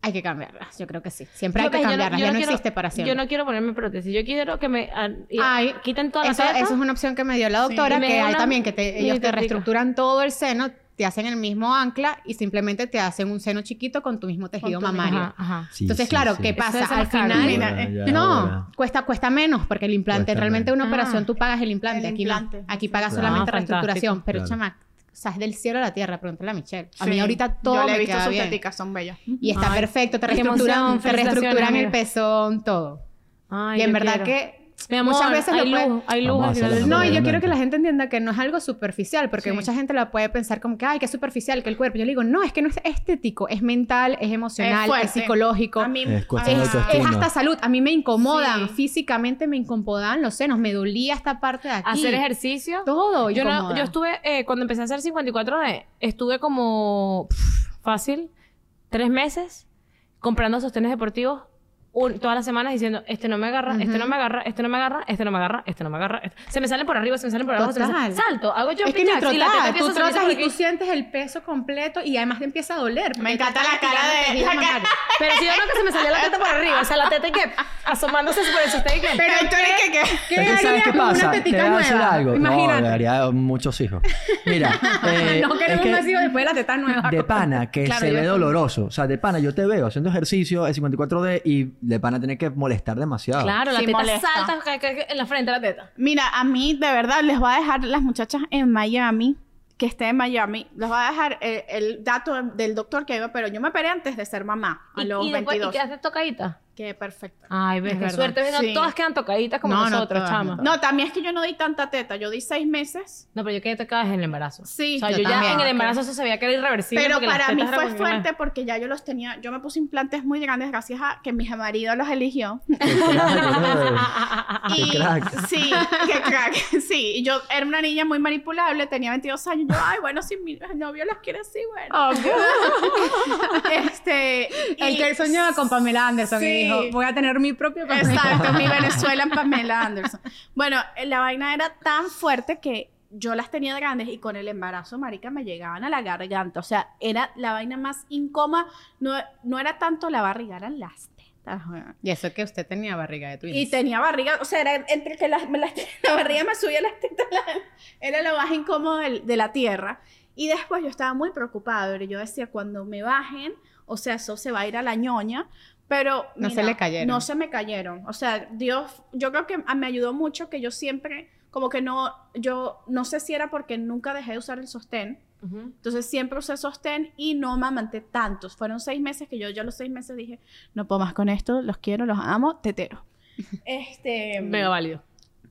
S2: Hay que cambiarlas, yo creo que sí. Siempre hay que
S1: yo no-
S2: cambiarlas,
S1: yo
S2: ya no,
S1: quiero-
S2: existe para siempre.
S1: Yo no quiero ponerme prótesis. Yo quiero que me ah,
S2: Ay,
S1: quiten toda la
S2: eso,
S1: teta.
S2: eso es una opción que me dio la doctora, que hay
S1: una
S2: también que te- ellos te reestructuran todo el seno, te hacen el mismo ancla y simplemente te hacen un seno chiquito con tu mismo tejido
S4: tu
S2: mamario.
S1: Ajá, ajá.
S3: Sí,
S2: Entonces,
S3: sí,
S2: claro. ¿qué pasa? Al final,
S3: Ya, ya,
S2: no,
S3: ahora.
S2: cuesta, cuesta menos porque el implante,
S3: Cuesta
S2: realmente
S3: menos.
S2: una operación
S1: Ah.
S2: tú pagas el implante,
S4: El
S2: aquí
S4: implante.
S2: no. Aquí pagas solamente
S1: Ah,
S2: reestructuración, pero
S3: Claro.
S2: chama, o sea, es del cielo a la tierra, pregúntale a Michelle. A mí
S4: Sí.
S2: ahorita todo
S4: Yo le he visto
S2: queda
S4: sus
S2: bien.
S4: teticas, son bellas.
S2: Y está
S1: Ay,
S2: perfecto, te reestructuran, te reestructuran el pezón, todo.
S1: Ay,
S2: y en verdad
S1: quiero.
S2: que
S1: Mi amor,
S2: muchas veces
S1: hay
S2: lo puede-
S1: luz, hay luz al final del
S2: No, y yo quiero que la gente entienda que no es algo superficial, porque
S4: Sí.
S2: mucha gente la puede pensar como que, ay, que es superficial, que el cuerpo. Yo le digo, no, es que no es estético, es mental, es emocional, es, psicológico.
S4: A mí,
S3: Es
S4: ah,
S2: Es, es hasta salud. A mí me incomodan,
S4: Sí.
S2: físicamente me incomodan los senos, me dolía esta parte de aquí.
S1: Hacer ejercicio.
S2: Todo.
S1: Yo, no,
S2: incomoda.
S1: yo estuve, eh, cuando empecé a hacer 54D, estuve como pff, fácil, tres meses comprando sostenes deportivos un- todas las semanas diciendo, este no me agarra, este no me agarra, este no me agarra, este no me agarra, este no me agarra. este- Se me salen por arriba, se me salen por abajo, se me salen... Salto, hago yo
S2: Es que ni
S1: y la
S2: trotar,
S1: empieza
S2: tú trotas y tú sientes el peso completo y además te empieza a doler.
S4: Me encanta
S2: te
S4: la cara de- la cara-.
S1: Pero si yo creo que se me salía la teta por arriba, o sea, la teta y que asomándose por el sostén que...
S2: Pero
S4: tú eres que-
S2: ¿qué
S3: Es ¿Sabes
S2: harías
S3: qué
S2: una
S3: pasa? Te
S2: tetica
S3: decir
S2: nueva?
S3: algo.
S2: Imagínate.
S3: No, haría muchos hijos. Mira, [LAUGHS] eh,
S2: no
S3: es
S2: queremos
S3: que
S2: más hijos después de la teta nueva.
S3: de pana que
S2: Claro,
S3: se ve doloroso. O sea, de pana yo te veo haciendo ejercicio de 54D y de pana tener que molestar demasiado.
S1: Claro, la
S4: Sí,
S1: teta
S4: molesta.
S1: salta ca- ca- ca- en la frente de la teta.
S4: Mira, a mí de verdad les voy a dejar las muchachas en Miami, que esté en Miami, les voy a dejar eh, el, dato del doctor que iba, pero yo me operé antes de ser mamá, a
S1: Y,
S4: los
S1: y después, ¿y
S4: 22.
S1: quedaste tocadita?
S4: Qué perfecto.
S1: Ay, ves,
S2: Es
S1: qué suerte. no
S4: Sí.
S1: Todas quedan tocaditas como
S2: No, no
S1: nosotros,
S2: todas,
S1: chama.
S2: no.
S1: No.
S4: No, también es que yo no di tanta teta, yo di seis meses.
S1: pero yo quedé tocada en el embarazo.
S4: Sí,
S1: O sea,
S2: yo
S1: yo, ya en el embarazo eso se veía que era irreversible.
S4: Pero para mí fue fuerte porque ya yo los tenía, yo me puse implantes muy grandes gracias a que mi marido los eligió.
S3: Qué crack. [LAUGHS] Qué
S4: Y-
S3: crack.
S4: Sí, qué crack. Sí, y yo era una niña muy manipulable, tenía 22 años. Yo, ay, bueno, si mi novio los quiere así, bueno. [LAUGHS] este.
S2: El
S4: y-
S2: que soñaba con Pamela Anderson
S4: Sí.
S2: y dijo, voy a tener mi propio Pamela.
S4: Exacto, mi [LAUGHS] Venezuela en Pamela Anderson. Bueno, eh, la vaina era tan fuerte que yo las tenía grandes y con el embarazo, marica, me llegaban a la garganta. O sea, era la vaina más incómoda. No, no era tanto la barriga, eran las tetas.
S2: Y eso que usted tenía barriga de twins.
S4: Y tenía barriga, o sea, era entre que la, me las- [LAUGHS] la barriga me subía las tetas, la- era lo más incómodo del- de, la tierra. Y después yo estaba muy preocupada, pero yo decía, cuando me bajen, o sea, eso se va a ir a la ñoña, pero...
S2: No se le cayeron.
S4: No se me cayeron. O sea, Dios, yo creo que me ayudó mucho que yo siempre, como que no, yo no sé si era porque nunca dejé de usar el sostén, entonces siempre usé sostén y no me amanté tantos. Fueron seis meses que yo ya los seis meses dije, no puedo más con esto, los quiero, los amo, tetero. [LAUGHS] Este,
S1: Mega válido.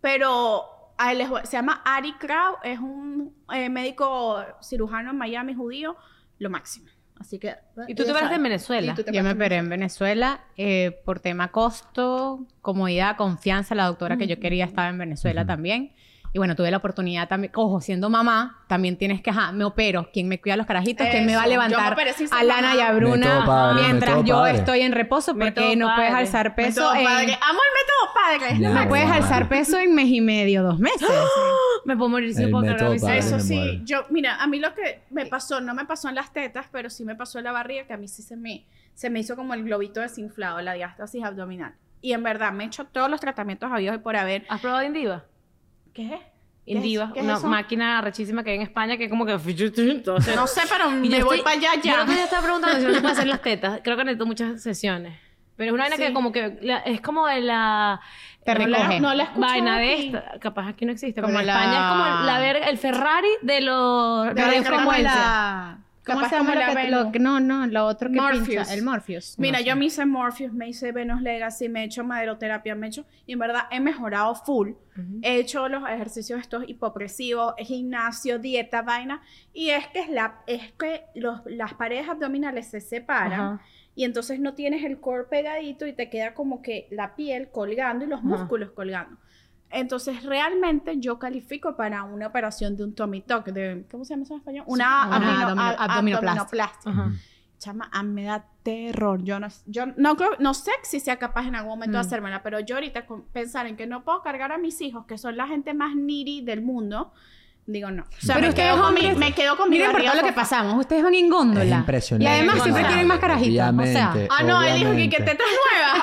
S4: pero él se llama Ari Krau, es un eh, médico cirujano en Miami judío, lo máximo. Así que...
S1: ¿Y tú te
S4: ya
S1: operaste en. Venezuela?
S2: Yo me operé en Venezuela eh, por tema costo, comodidad, confianza. La doctora que yo quería estaba en Venezuela también. Y bueno, tuve la oportunidad también, ojo, siendo mamá, también tienes que, ajá, me opero. ¿Quién me cuida a los carajitos? ¿Quién me va a levantar
S4: sin
S2: a Lana y a. Bruna
S3: padre,
S2: mientras yo
S3: padre.
S2: estoy en reposo? Porque
S1: Método
S2: no puedes
S1: padre.
S2: alzar peso en...
S4: Amo el método padre.
S3: Ya.
S2: No puedes
S3: Madre.
S2: alzar peso en mes y medio, dos meses.
S1: Me puedo morir si
S3: El
S1: no puedo
S3: método
S1: cargar mi
S3: padre.
S1: seno.
S4: Eso
S3: me
S4: sí, yo, mira, a mí lo que me pasó, no me pasó en las tetas, pero sí me pasó en la barriga, que a mí sí se me, se me hizo como el globito desinflado, la diástasis abdominal. Y en verdad, me he hecho todos los tratamientos habidos y por haber.
S1: ¿Has probado Indiva?
S4: ¿Qué? ¿Qué
S1: Indiva,
S4: es- qué es
S1: una
S4: eso?
S1: máquina rechísima que hay en España que es como que... [LAUGHS] Entonces,
S4: No sé, pero me
S1: yo
S4: voy
S1: estoy-
S4: para allá
S1: Yo el otro día
S4: ya.
S1: estaba preguntando si no se puede hacer las tetas. Creo que necesito muchas sesiones. Pero es una vaina
S4: Sí.
S1: que como que... la- es como de la...
S2: Te
S4: No la-
S2: recoge.
S4: no la escucho
S1: vaina de
S4: aquí.
S1: esta. Capaz aquí no existe.
S2: Como
S1: Como en
S2: la-
S1: España es como la verga, el Ferrari de los...
S2: Pero
S1: de
S2: es
S1: la
S2: como la... ¿Cómo
S4: Capaz
S2: se llama
S4: la
S2: que- lo No, no, lo otro que
S4: Morpheus.
S2: pincha. El Morpheus. No
S4: Mira,
S2: sé.
S4: yo me hice Morpheus, me hice Venus Legacy, me he hecho maderoterapia, me he hecho... Y en verdad he mejorado full. He hecho los ejercicios estos hipopresivos, gimnasio, dieta, vaina. Y es que, es la, es que los, las paredes abdominales se separan. Y entonces no tienes el core pegadito y te queda como que la piel colgando y los músculos colgando. Entonces, realmente yo califico para una operación de un tummy tuck, de, ¿cómo se llama eso en español? Una,
S2: una
S4: abdomino-
S2: abdomino-
S4: a-
S2: abdominoplastia.
S1: Ajá.
S4: Chama, a mí me da terror. Yo no, yo no, creo- no sé si sea capaz en algún momento de
S2: Mm.
S4: hacérmela, pero yo ahorita con pensar en que no puedo cargar a mis hijos, que son la gente más needy del mundo, digo no. O sea,
S2: Pero
S4: me,
S2: ustedes,
S4: quedo con mi,
S2: hombres,
S4: me quedo con mi
S2: Miren por todo lo que pasamos. Ustedes van en góndola.
S3: Es impresionante.
S2: Y además siempre
S1: sí.
S2: tienen más carajitos. O sea,
S4: Ah, no, él dijo que, que tetas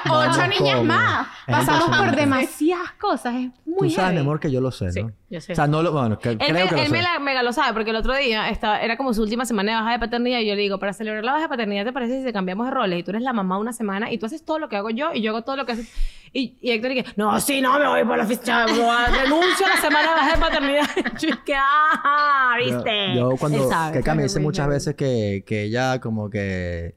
S4: nuevas, ocho niñas más.
S2: Pasamos por demasiadas cosas. Es muy
S3: Tú sabes, mi
S2: heavy.
S3: amor, que yo lo sé,
S1: Sí,
S3: ¿no?
S1: yo sé.
S3: O sea, no lo... Bueno, que-
S1: Él,
S3: creo
S1: me,
S3: que lo
S1: él
S3: sé.
S1: me la mega lo sabe, porque el otro día estaba, era como su última semana de baja de paternidad y yo le digo, para celebrar la baja de paternidad, ¿te parece si te cambiamos de roles? Y tú eres la mamá una semana y tú haces todo lo que hago yo y yo hago todo lo que haces. Y, y Héctor dice, no, sí, no, me voy por la oficina, renuncio a la semana de baja de paternidad. [LAUGHS] yo es que, ah,
S3: Yo-
S1: ¿viste?
S3: Yo, cuando...
S1: Él sabe.
S3: que Cami dice muchas veces que, que ella como que...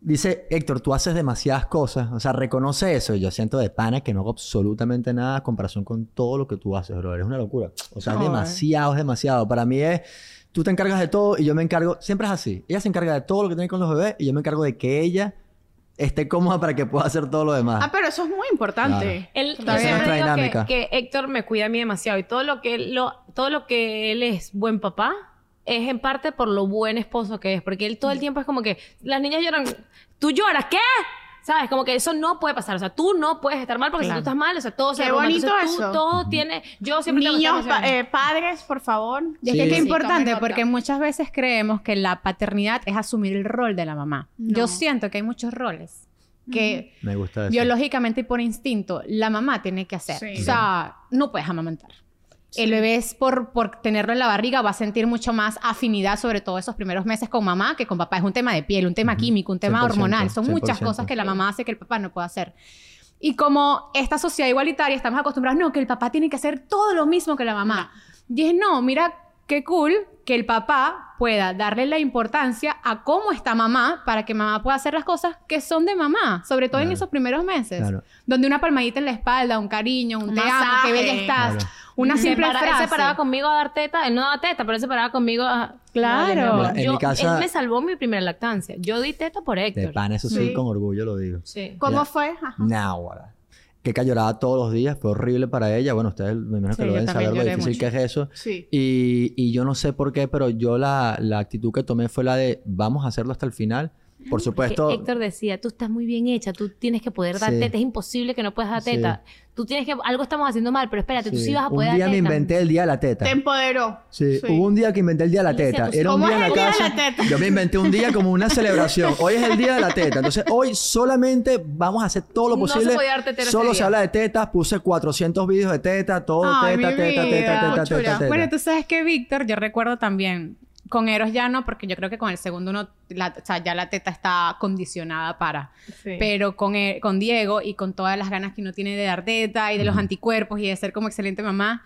S3: dice, Héctor, tú haces demasiadas cosas. O sea, reconoce eso. Y yo siento de pana que no hago absolutamente nada en comparación con todo lo que tú haces, bro. Es una locura. O sea, es
S2: Joder.
S3: demasiado, es demasiado. Para mí es, tú te encargas de todo y yo me encargo, siempre es así. Ella se encarga de todo lo que tiene con los bebés y yo me encargo de que ella esté cómoda para que pueda hacer todo lo demás.
S4: Ah, pero eso es muy importante.
S1: Él,
S3: Esa
S1: yo
S3: es
S1: siempre digo que,
S3: dinámica.
S1: que Héctor me cuida a mí demasiado y todo lo que él, lo, todo lo que él es buen papá es en parte por lo buen esposo que es, porque él todo el tiempo es como que las niñas lloran, tú lloras, ¿qué? ¿Sabes? Como que eso no puede pasar. O sea, tú no puedes estar mal porque
S2: Claro.
S1: si tú estás mal, o sea, todo se
S4: Qué bonito
S1: Entonces, tú
S4: eso.
S1: todo tiene... Yo siempre tengo
S4: Niños, pa- eh, padres, por favor.
S2: Y es
S3: Sí.
S2: que qué
S3: Sí,
S2: importante, porque muchas veces creemos que la paternidad es asumir el rol de la mamá.
S4: No.
S2: Yo siento que hay muchos roles que
S3: Me gusta eso.
S2: biológicamente y por instinto la mamá tiene que hacer.
S4: Sí.
S2: O sea, no puedes amamantar. El bebé es por, por tenerlo en la barriga, va a sentir mucho más afinidad, sobre todo esos primeros meses con mamá, que con papá. Es un tema de piel, un tema químico, un tema
S3: 100%,
S2: hormonal. Son muchas
S3: 100%.
S2: cosas que la mamá hace que el papá no puede hacer. Y como esta sociedad igualitaria, estamos acostumbrados, no, que el papá tiene que hacer todo lo mismo que la mamá. Dije, no, mira qué cool que el papá pueda darle la importancia a cómo está mamá para que mamá pueda hacer las cosas que son de mamá, sobre todo en esos primeros meses.
S3: Claro.
S2: Donde una palmadita en la espalda, un cariño, un,
S4: Un
S2: te amo, qué bella estás,
S3: Claro.
S2: Una
S1: Se
S2: simple
S1: para- Él
S2: frase.
S1: se paraba conmigo a dar teta. Él no daba teta, pero él se paraba conmigo a...
S2: Claro.
S1: Dale, mi amor.
S3: Mira, en
S1: Yo-
S3: mi casa-
S1: Él me salvó mi primera lactancia. Yo di teta por
S3: De
S1: Héctor.
S3: pan, eso sí,
S4: Sí.
S3: con orgullo lo digo.
S1: Sí.
S4: ¿Cómo
S3: Ya.
S4: fue?
S3: Náhuara. Que lloraba todos los días, fue horrible para ella. Bueno, ustedes me imagino que
S2: Sí,
S3: lo deben saber lo difícil
S2: mucho.
S3: que es eso.
S4: Sí.
S3: Y, y yo no sé por qué, pero yo la, la actitud que tomé fue la de vamos a hacerlo hasta el final. Por supuesto,
S1: Héctor decía, tú estás muy bien hecha, tú tienes que poder dar
S3: Sí.
S1: teta, es imposible que no puedas dar
S3: Sí.
S1: teta. Tú tienes que, algo estamos haciendo mal, pero espérate, tú
S3: sí,
S1: vas a poder
S3: un día
S1: dar
S3: me
S1: teta.
S3: inventé el día de la teta.
S4: Te empoderó.
S3: Sí, hubo un día que inventé el día de la teta. Era un
S4: ¿cómo
S3: día en la casa.
S4: la teta?
S3: Yo me inventé un día como una celebración. Hoy es el día de la teta. Entonces, hoy solamente vamos a hacer todo lo
S1: No se
S3: posible.
S1: podía dar ese
S3: Solo se habla de tetas. Puse 400 vídeos de teta, todo
S2: Ay,
S3: teta,
S2: mi
S3: teta, teta,
S2: vida.
S3: teta, teta, teta, teta.
S2: Bueno, tú sabes que Víctor, yo recuerdo también, con Eros ya no, porque yo creo que con el segundo uno, la- o sea, ya la teta está condicionada para.
S1: Sí.
S2: Pero con, E- con Diego y con todas las ganas que uno tiene de dar teta y de los anticuerpos y de ser como excelente mamá,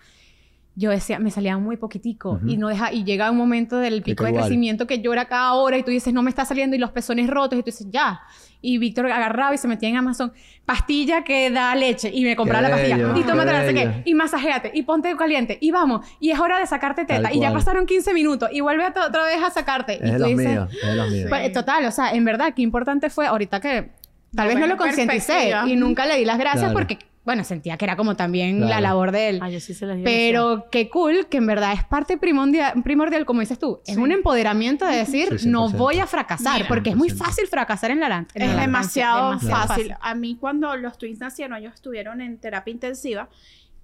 S2: yo decía, me salía muy poquitico y no deja y llega un momento del pico de
S3: igual.
S2: crecimiento que llora cada hora y tú dices, no me está saliendo y los pezones rotos y tú dices, ya. Y Víctor agarraba y se metía en Amazon, pastilla que da leche y me compraba
S3: Qué
S2: la pastilla.
S3: bello,
S2: y tómate no sé qué y masajéate y ponte caliente y vamos y es hora de sacarte
S3: Tal
S2: teta y ya pasaron 15 minutos y vuelve otra vez a sacarte.
S3: Es
S2: y tú dices,
S3: míos, es
S2: pues, total, o sea, en verdad, qué importante fue ahorita que tal vez no lo concienticé y nunca le di las gracias
S3: Claro.
S2: porque, bueno, sentía que era como también la
S3: Claro.
S2: labor de él.
S1: Ah, yo sí se las
S2: Pero qué cool que en verdad es parte primordial, primordial como dices tú. Es
S4: Sí.
S2: un empoderamiento de decir,
S3: Sí,
S2: no
S3: 100%.
S2: voy a fracasar,
S4: Mira.
S2: porque es muy
S3: 100%.
S2: fácil fracasar en la, lan- la
S4: Es
S2: lactancia,
S4: demasiado,
S2: demasiado
S4: fácil. A mí cuando los twins nacieron, ellos estuvieron en terapia intensiva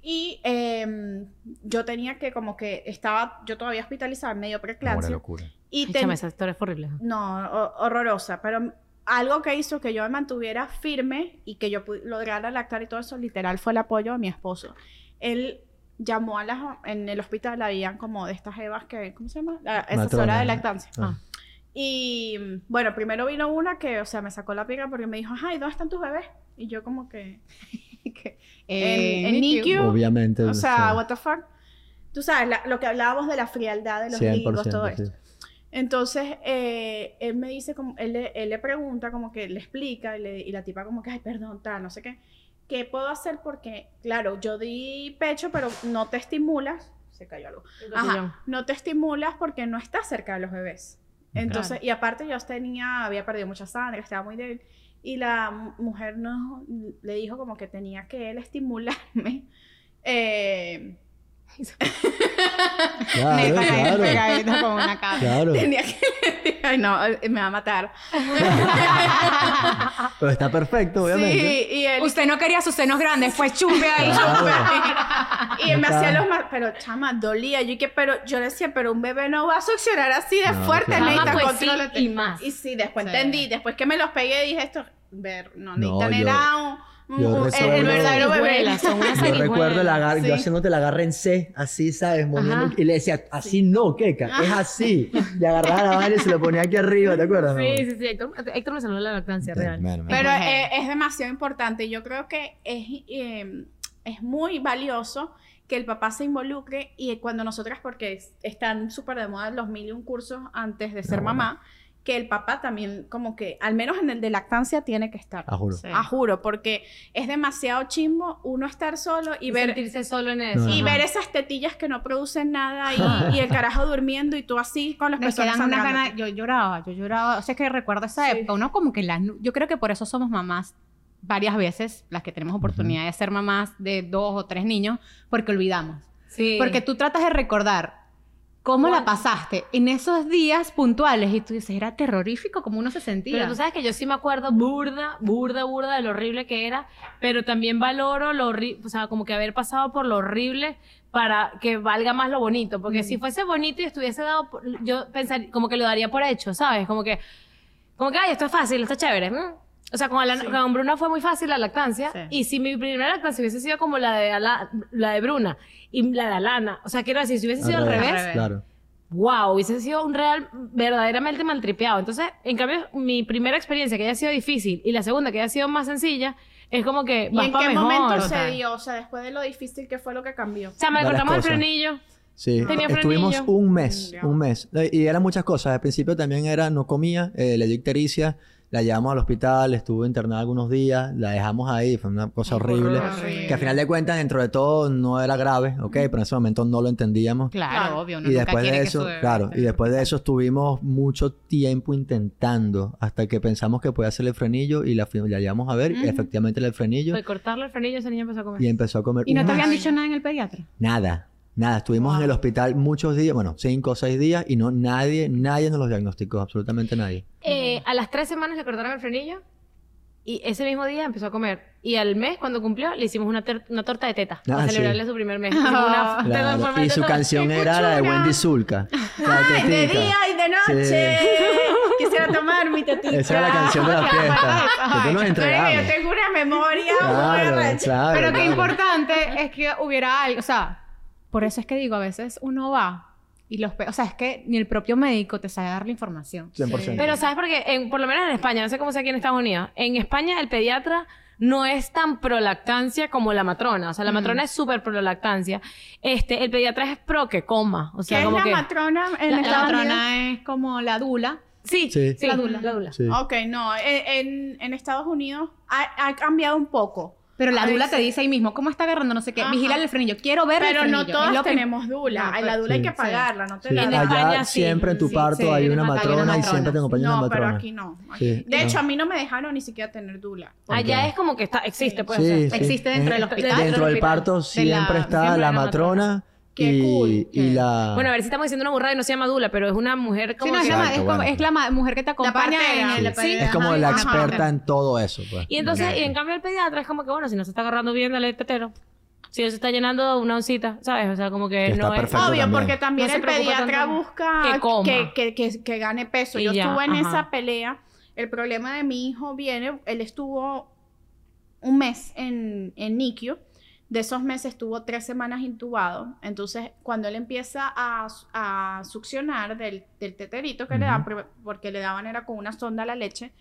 S4: y em, yo tenía que como que estaba, yo todavía hospitalizada, medio
S3: Una
S4: preeclampsia.
S3: locura.
S4: Y
S1: chama, esa historia fue horrible.
S4: no, ho- horrorosa, pero algo que hizo que yo me mantuviera firme y que yo lograra lactar y todo eso, literal, fue el apoyo de mi esposo. Él llamó a las, en el hospital, habían como de estas evas que, ¿cómo se llama? La asesora de lactancia.
S3: Ah.
S4: Y mm, bueno, primero vino una que, o sea, me sacó la piedra porque me dijo, ay, ¿dónde están tus bebés? Y yo como que, [LAUGHS]
S2: Eh,
S4: en, en
S2: NICU.
S4: NICU,
S3: Obviamente.
S4: o sea,
S3: sí.
S4: what the fuck. Tú sabes, la- lo que hablábamos de la frialdad de los
S3: 100%,
S4: gringos, todo
S3: sí.
S4: esto. Entonces, eh, él me dice, como, él, le- él le pregunta, como que le explica, y, le- y la tipa como que, ay, perdón, tal, no sé qué. ¿Qué puedo hacer? Porque, claro, yo di pecho, pero no te estimulas. Se cayó algo. Ajá, no te estimulas porque no estás cerca de los bebés. Entonces, y aparte yo tenía, había perdido mucha sangre, estaba muy débil. Y la mu- mujer no, le dijo como que tenía que él [LAUGHS] estimularme. Eh, [LAUGHS]
S3: Claro, claro.
S2: pegadito como una cabra.
S3: Claro.
S4: tenía que... [LAUGHS] Ay, no, eh, me va a matar. [LAUGHS]
S3: Pero está perfecto, obviamente.
S4: Sí, y él...
S2: Usted no quería sus senos grandes, fue chumbe ahí.
S3: Claro.
S4: Y él me
S3: Está.
S4: hacía los más... Pero, chama, dolía. Yo que, pero yo decía, pero un bebé no va a succionar así de
S3: No,
S4: fuerte.
S3: claro.
S4: necesita
S1: pues sí, y más.
S4: Y sí, después
S2: Sí.
S4: entendí. Después que me los pegué, dije esto... Ver, no,
S3: No,
S4: necesitan
S3: yo-
S4: era un... un-
S3: yo
S4: el,
S3: recuerdo-
S4: el verdadero bebé.
S3: Yo recuerdo agarre,
S4: Sí.
S3: yo haciéndote el agarre en C, así, ¿sabes? Moviendo- y le decía, así no, Keka, es así. Le agarraba la vaina y se lo ponía aquí arriba, ¿te acuerdas?
S1: Sí, sí, sí. Héctor, Héctor me salvó la lactancia
S3: Sí,
S1: real.
S4: Pero eh, es demasiado importante. Yo creo que es, eh, es muy valioso que el papá se involucre y cuando nosotras, porque es- están súper de moda los mil y un cursos antes de ser
S3: bueno.
S4: Que el papá también, como que, al menos en el de lactancia, tiene que estar.
S3: A juro.
S2: Sí.
S4: A juro, porque es demasiado chimbo uno estar solo y,
S1: Y
S4: ver
S1: sentirse solo en eso.
S3: No,
S4: y
S3: Ajá.
S4: ver esas tetillas que no producen nada y, [LAUGHS] y el carajo durmiendo y tú así con las
S2: Me
S4: personas sangrándote.
S2: ganas, yo lloraba, yo lloraba, o sea, es que recuerdo esa
S4: Sí.
S2: época, uno como que las, yo creo que por eso somos mamás varias veces, las que tenemos oportunidad de ser mamás de dos o tres niños, porque olvidamos.
S1: Sí.
S2: Porque tú tratas de recordar cómo la pasaste en esos días puntuales y tú dices, era terrorífico como uno se sentía.
S1: Pero tú sabes que yo sí me acuerdo burda, burda, burda de lo horrible que era, pero también valoro lo horrible, o sea, como que haber pasado por lo horrible para que valga más lo bonito, porque si fuese bonito y estuviese dado, yo pensaría, como que lo daría por hecho, ¿sabes? Como que, como que, ay, esto es fácil, esto es chévere. mm. O sea, con, la, con Bruna fue muy fácil la lactancia,
S2: Sí.
S1: y si mi primera lactancia hubiese sido como la de, Ala- la de Bruna y la de Alana, o sea, quiero decir, si hubiese sido al revés,
S2: revés.
S3: Claro.
S1: wow, hubiese sido un real verdaderamente maltripeado. Entonces, en cambio, mi primera experiencia que haya sido difícil y la segunda que haya sido más sencilla, es como que
S4: ¿Y en qué
S1: mejor.
S4: momento se
S2: Total.
S4: dio? O sea, después de lo difícil que fue lo que cambió.
S1: O sea, me cortamos el frenillo.
S3: Sí,
S1: Tenía
S3: estuvimos
S1: frenillo.
S3: un mes,
S4: Mm,
S3: un mes. Y eran muchas cosas. Al principio también era, no comía, eh, le dio ictericia, la llevamos al hospital, estuvo internada algunos días, la dejamos ahí, fue una cosa horrible.
S2: horrible.
S3: Que al final de cuentas, dentro de todo, no era grave, ¿ok? Pero en ese momento no lo entendíamos.
S2: Claro,
S4: Claro.
S2: obvio, uno
S3: Y
S2: nunca
S3: después de eso, claro, y después de eso estuvimos mucho tiempo intentando hasta que pensamos que podía hacerle el frenillo y la, la llevamos a ver y efectivamente el frenillo
S1: Fue cortarle el frenillo, ese niño empezó a comer.
S3: y empezó a comer.
S2: ¿Y no te habían dicho nada en el pediatra?
S3: Nada, nada. Estuvimos en el hospital muchos días, bueno, cinco o seis días y no nadie, nadie nos los diagnosticó, absolutamente nadie.
S1: Eh, a las tres semanas le cortaron el frenillo y ese mismo día empezó a comer. Y al mes, cuando cumplió, le hicimos una, una torta de teta
S3: Ah,
S1: para
S3: sí.
S1: celebrarle su primer mes. Hicimos una en
S3: Claro,
S1: de
S3: Y su canción era la de! Wendy Zulka. [LAUGHS] la
S4: ¡Ay, de
S3: tetica.
S4: día y de noche! [LAUGHS] Quisiera tomar mi tetita.
S3: Esa era la canción de la fiesta. [LAUGHS] Después nos entregamos.
S4: yo tengo una memoria
S3: Claro, claro.
S2: Pero qué
S3: claro.
S2: importante es que hubiera algo, o sea, por eso es que digo, a veces uno va y los, o sea, es que ni el propio médico te sabe dar la información.
S3: 100%.
S1: Pero ¿sabes por qué? En- por lo menos en España, no sé cómo sea aquí en Estados Unidos. En España el pediatra no es tan pro lactancia como la matrona. O sea, la matrona es súper pro lactancia. Este, el pediatra es pro que coma. O
S4: ¿Qué
S1: sea,
S4: es
S1: como
S4: la
S1: que...
S4: matrona en
S2: La, la
S4: Estados Unidos?
S2: matrona es como la dula.
S1: Sí,
S3: Sí.
S1: sí,
S2: La dula.
S1: La dula.
S3: Sí.
S4: Ok, no. En, en- en Estados Unidos ha, ha cambiado un poco.
S2: Pero la
S4: A
S2: dula
S4: veces-
S2: te dice ahí mismo, ¿cómo está agarrando? No sé qué.
S4: Ajá.
S2: Vigila el frenillo. Quiero ver
S4: Pero
S2: el
S4: no
S2: frenillo. Es
S4: todos
S2: lo prim-
S4: tenemos dula.
S2: No,
S4: Ay, la
S2: pues,
S4: dula hay
S3: sí.
S4: que pagarla, no te
S3: Sí,
S4: la
S1: En
S4: dan.
S3: allá
S1: España sí,
S3: siempre en tu
S1: sí,
S3: parto
S2: sí,
S3: hay una
S2: hay una
S3: matrona y
S2: matrona.
S3: siempre te acompaña una
S4: No,
S3: matrona.
S4: pero aquí no.
S3: Sí.
S4: De hecho, a mí no me dejaron ni siquiera tener dula.
S1: Allá es como que está, existe, pues.
S3: Sí, sí.
S2: Existe dentro del hospital.
S3: Dentro del
S1: hospital.
S3: parto siempre está la
S2: hay una
S3: matrona
S4: Qué
S3: y,
S4: cool.
S3: y la...
S1: Bueno, a ver si estamos diciendo una burrada y no se llama dula, pero es una mujer
S2: Sí,
S1: como
S2: no, es,
S1: que-
S2: la, ma-
S3: Exacto,
S2: es, como-
S3: bueno.
S2: es la ma- mujer que te acompaña
S4: partera.
S2: en el
S3: Sí.
S2: sí,
S3: es como
S2: ajá,
S3: la
S2: ajá.
S3: experta en todo eso. Pues.
S1: Y entonces, y en cambio el pediatra es como que, bueno, si no se está agarrando bien, dale tetero. Si no se está llenando una oncita, ¿sabes? O sea, como que, no es...
S4: Obvio,
S3: también.
S4: porque también
S1: No
S4: el pediatra
S1: tanto
S4: busca
S1: que coma.
S4: que, que, que- que gane peso.
S1: Y
S4: Yo
S1: ya,
S4: estuve en
S1: ajá.
S4: esa pelea. El problema de mi hijo viene, él estuvo un mes en, en NICU. De esos meses estuvo tres semanas intubado. Entonces, cuando él empieza a, a succionar del, del teterito que le por- porque le daban era con una sonda a la leche,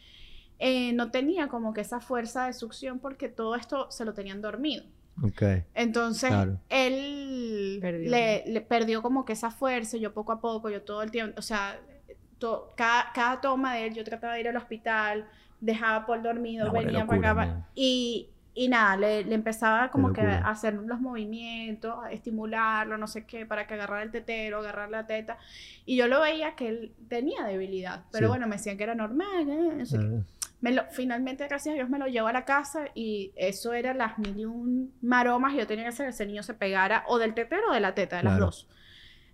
S4: eh, no tenía como que esa fuerza de succión porque todo esto se lo tenían dormido.
S3: Ok.
S4: Entonces,
S3: Claro.
S4: él
S1: Perdió.
S4: le, le perdió como que esa fuerza, yo poco a poco, yo todo el tiempo, o sea, to- cada, cada toma de él, yo trataba de ir al hospital, dejaba por dormido,
S3: No,
S4: venía
S3: locura, man.
S4: y, y nada, le, le empezaba como que a hacer los movimientos, a estimularlo, no sé qué, para que agarrara el tetero, agarrar la teta, y yo lo veía que él tenía debilidad, pero
S3: Sí.
S4: bueno, me decían que era normal, eh.
S3: Ah,
S4: Me lo- finalmente, gracias a Dios, me lo llevó a la casa y eso era las mil y un maromas yo tenía que hacer que ese niño se pegara o del tetero o de la teta, de las
S3: Claro.
S4: dos.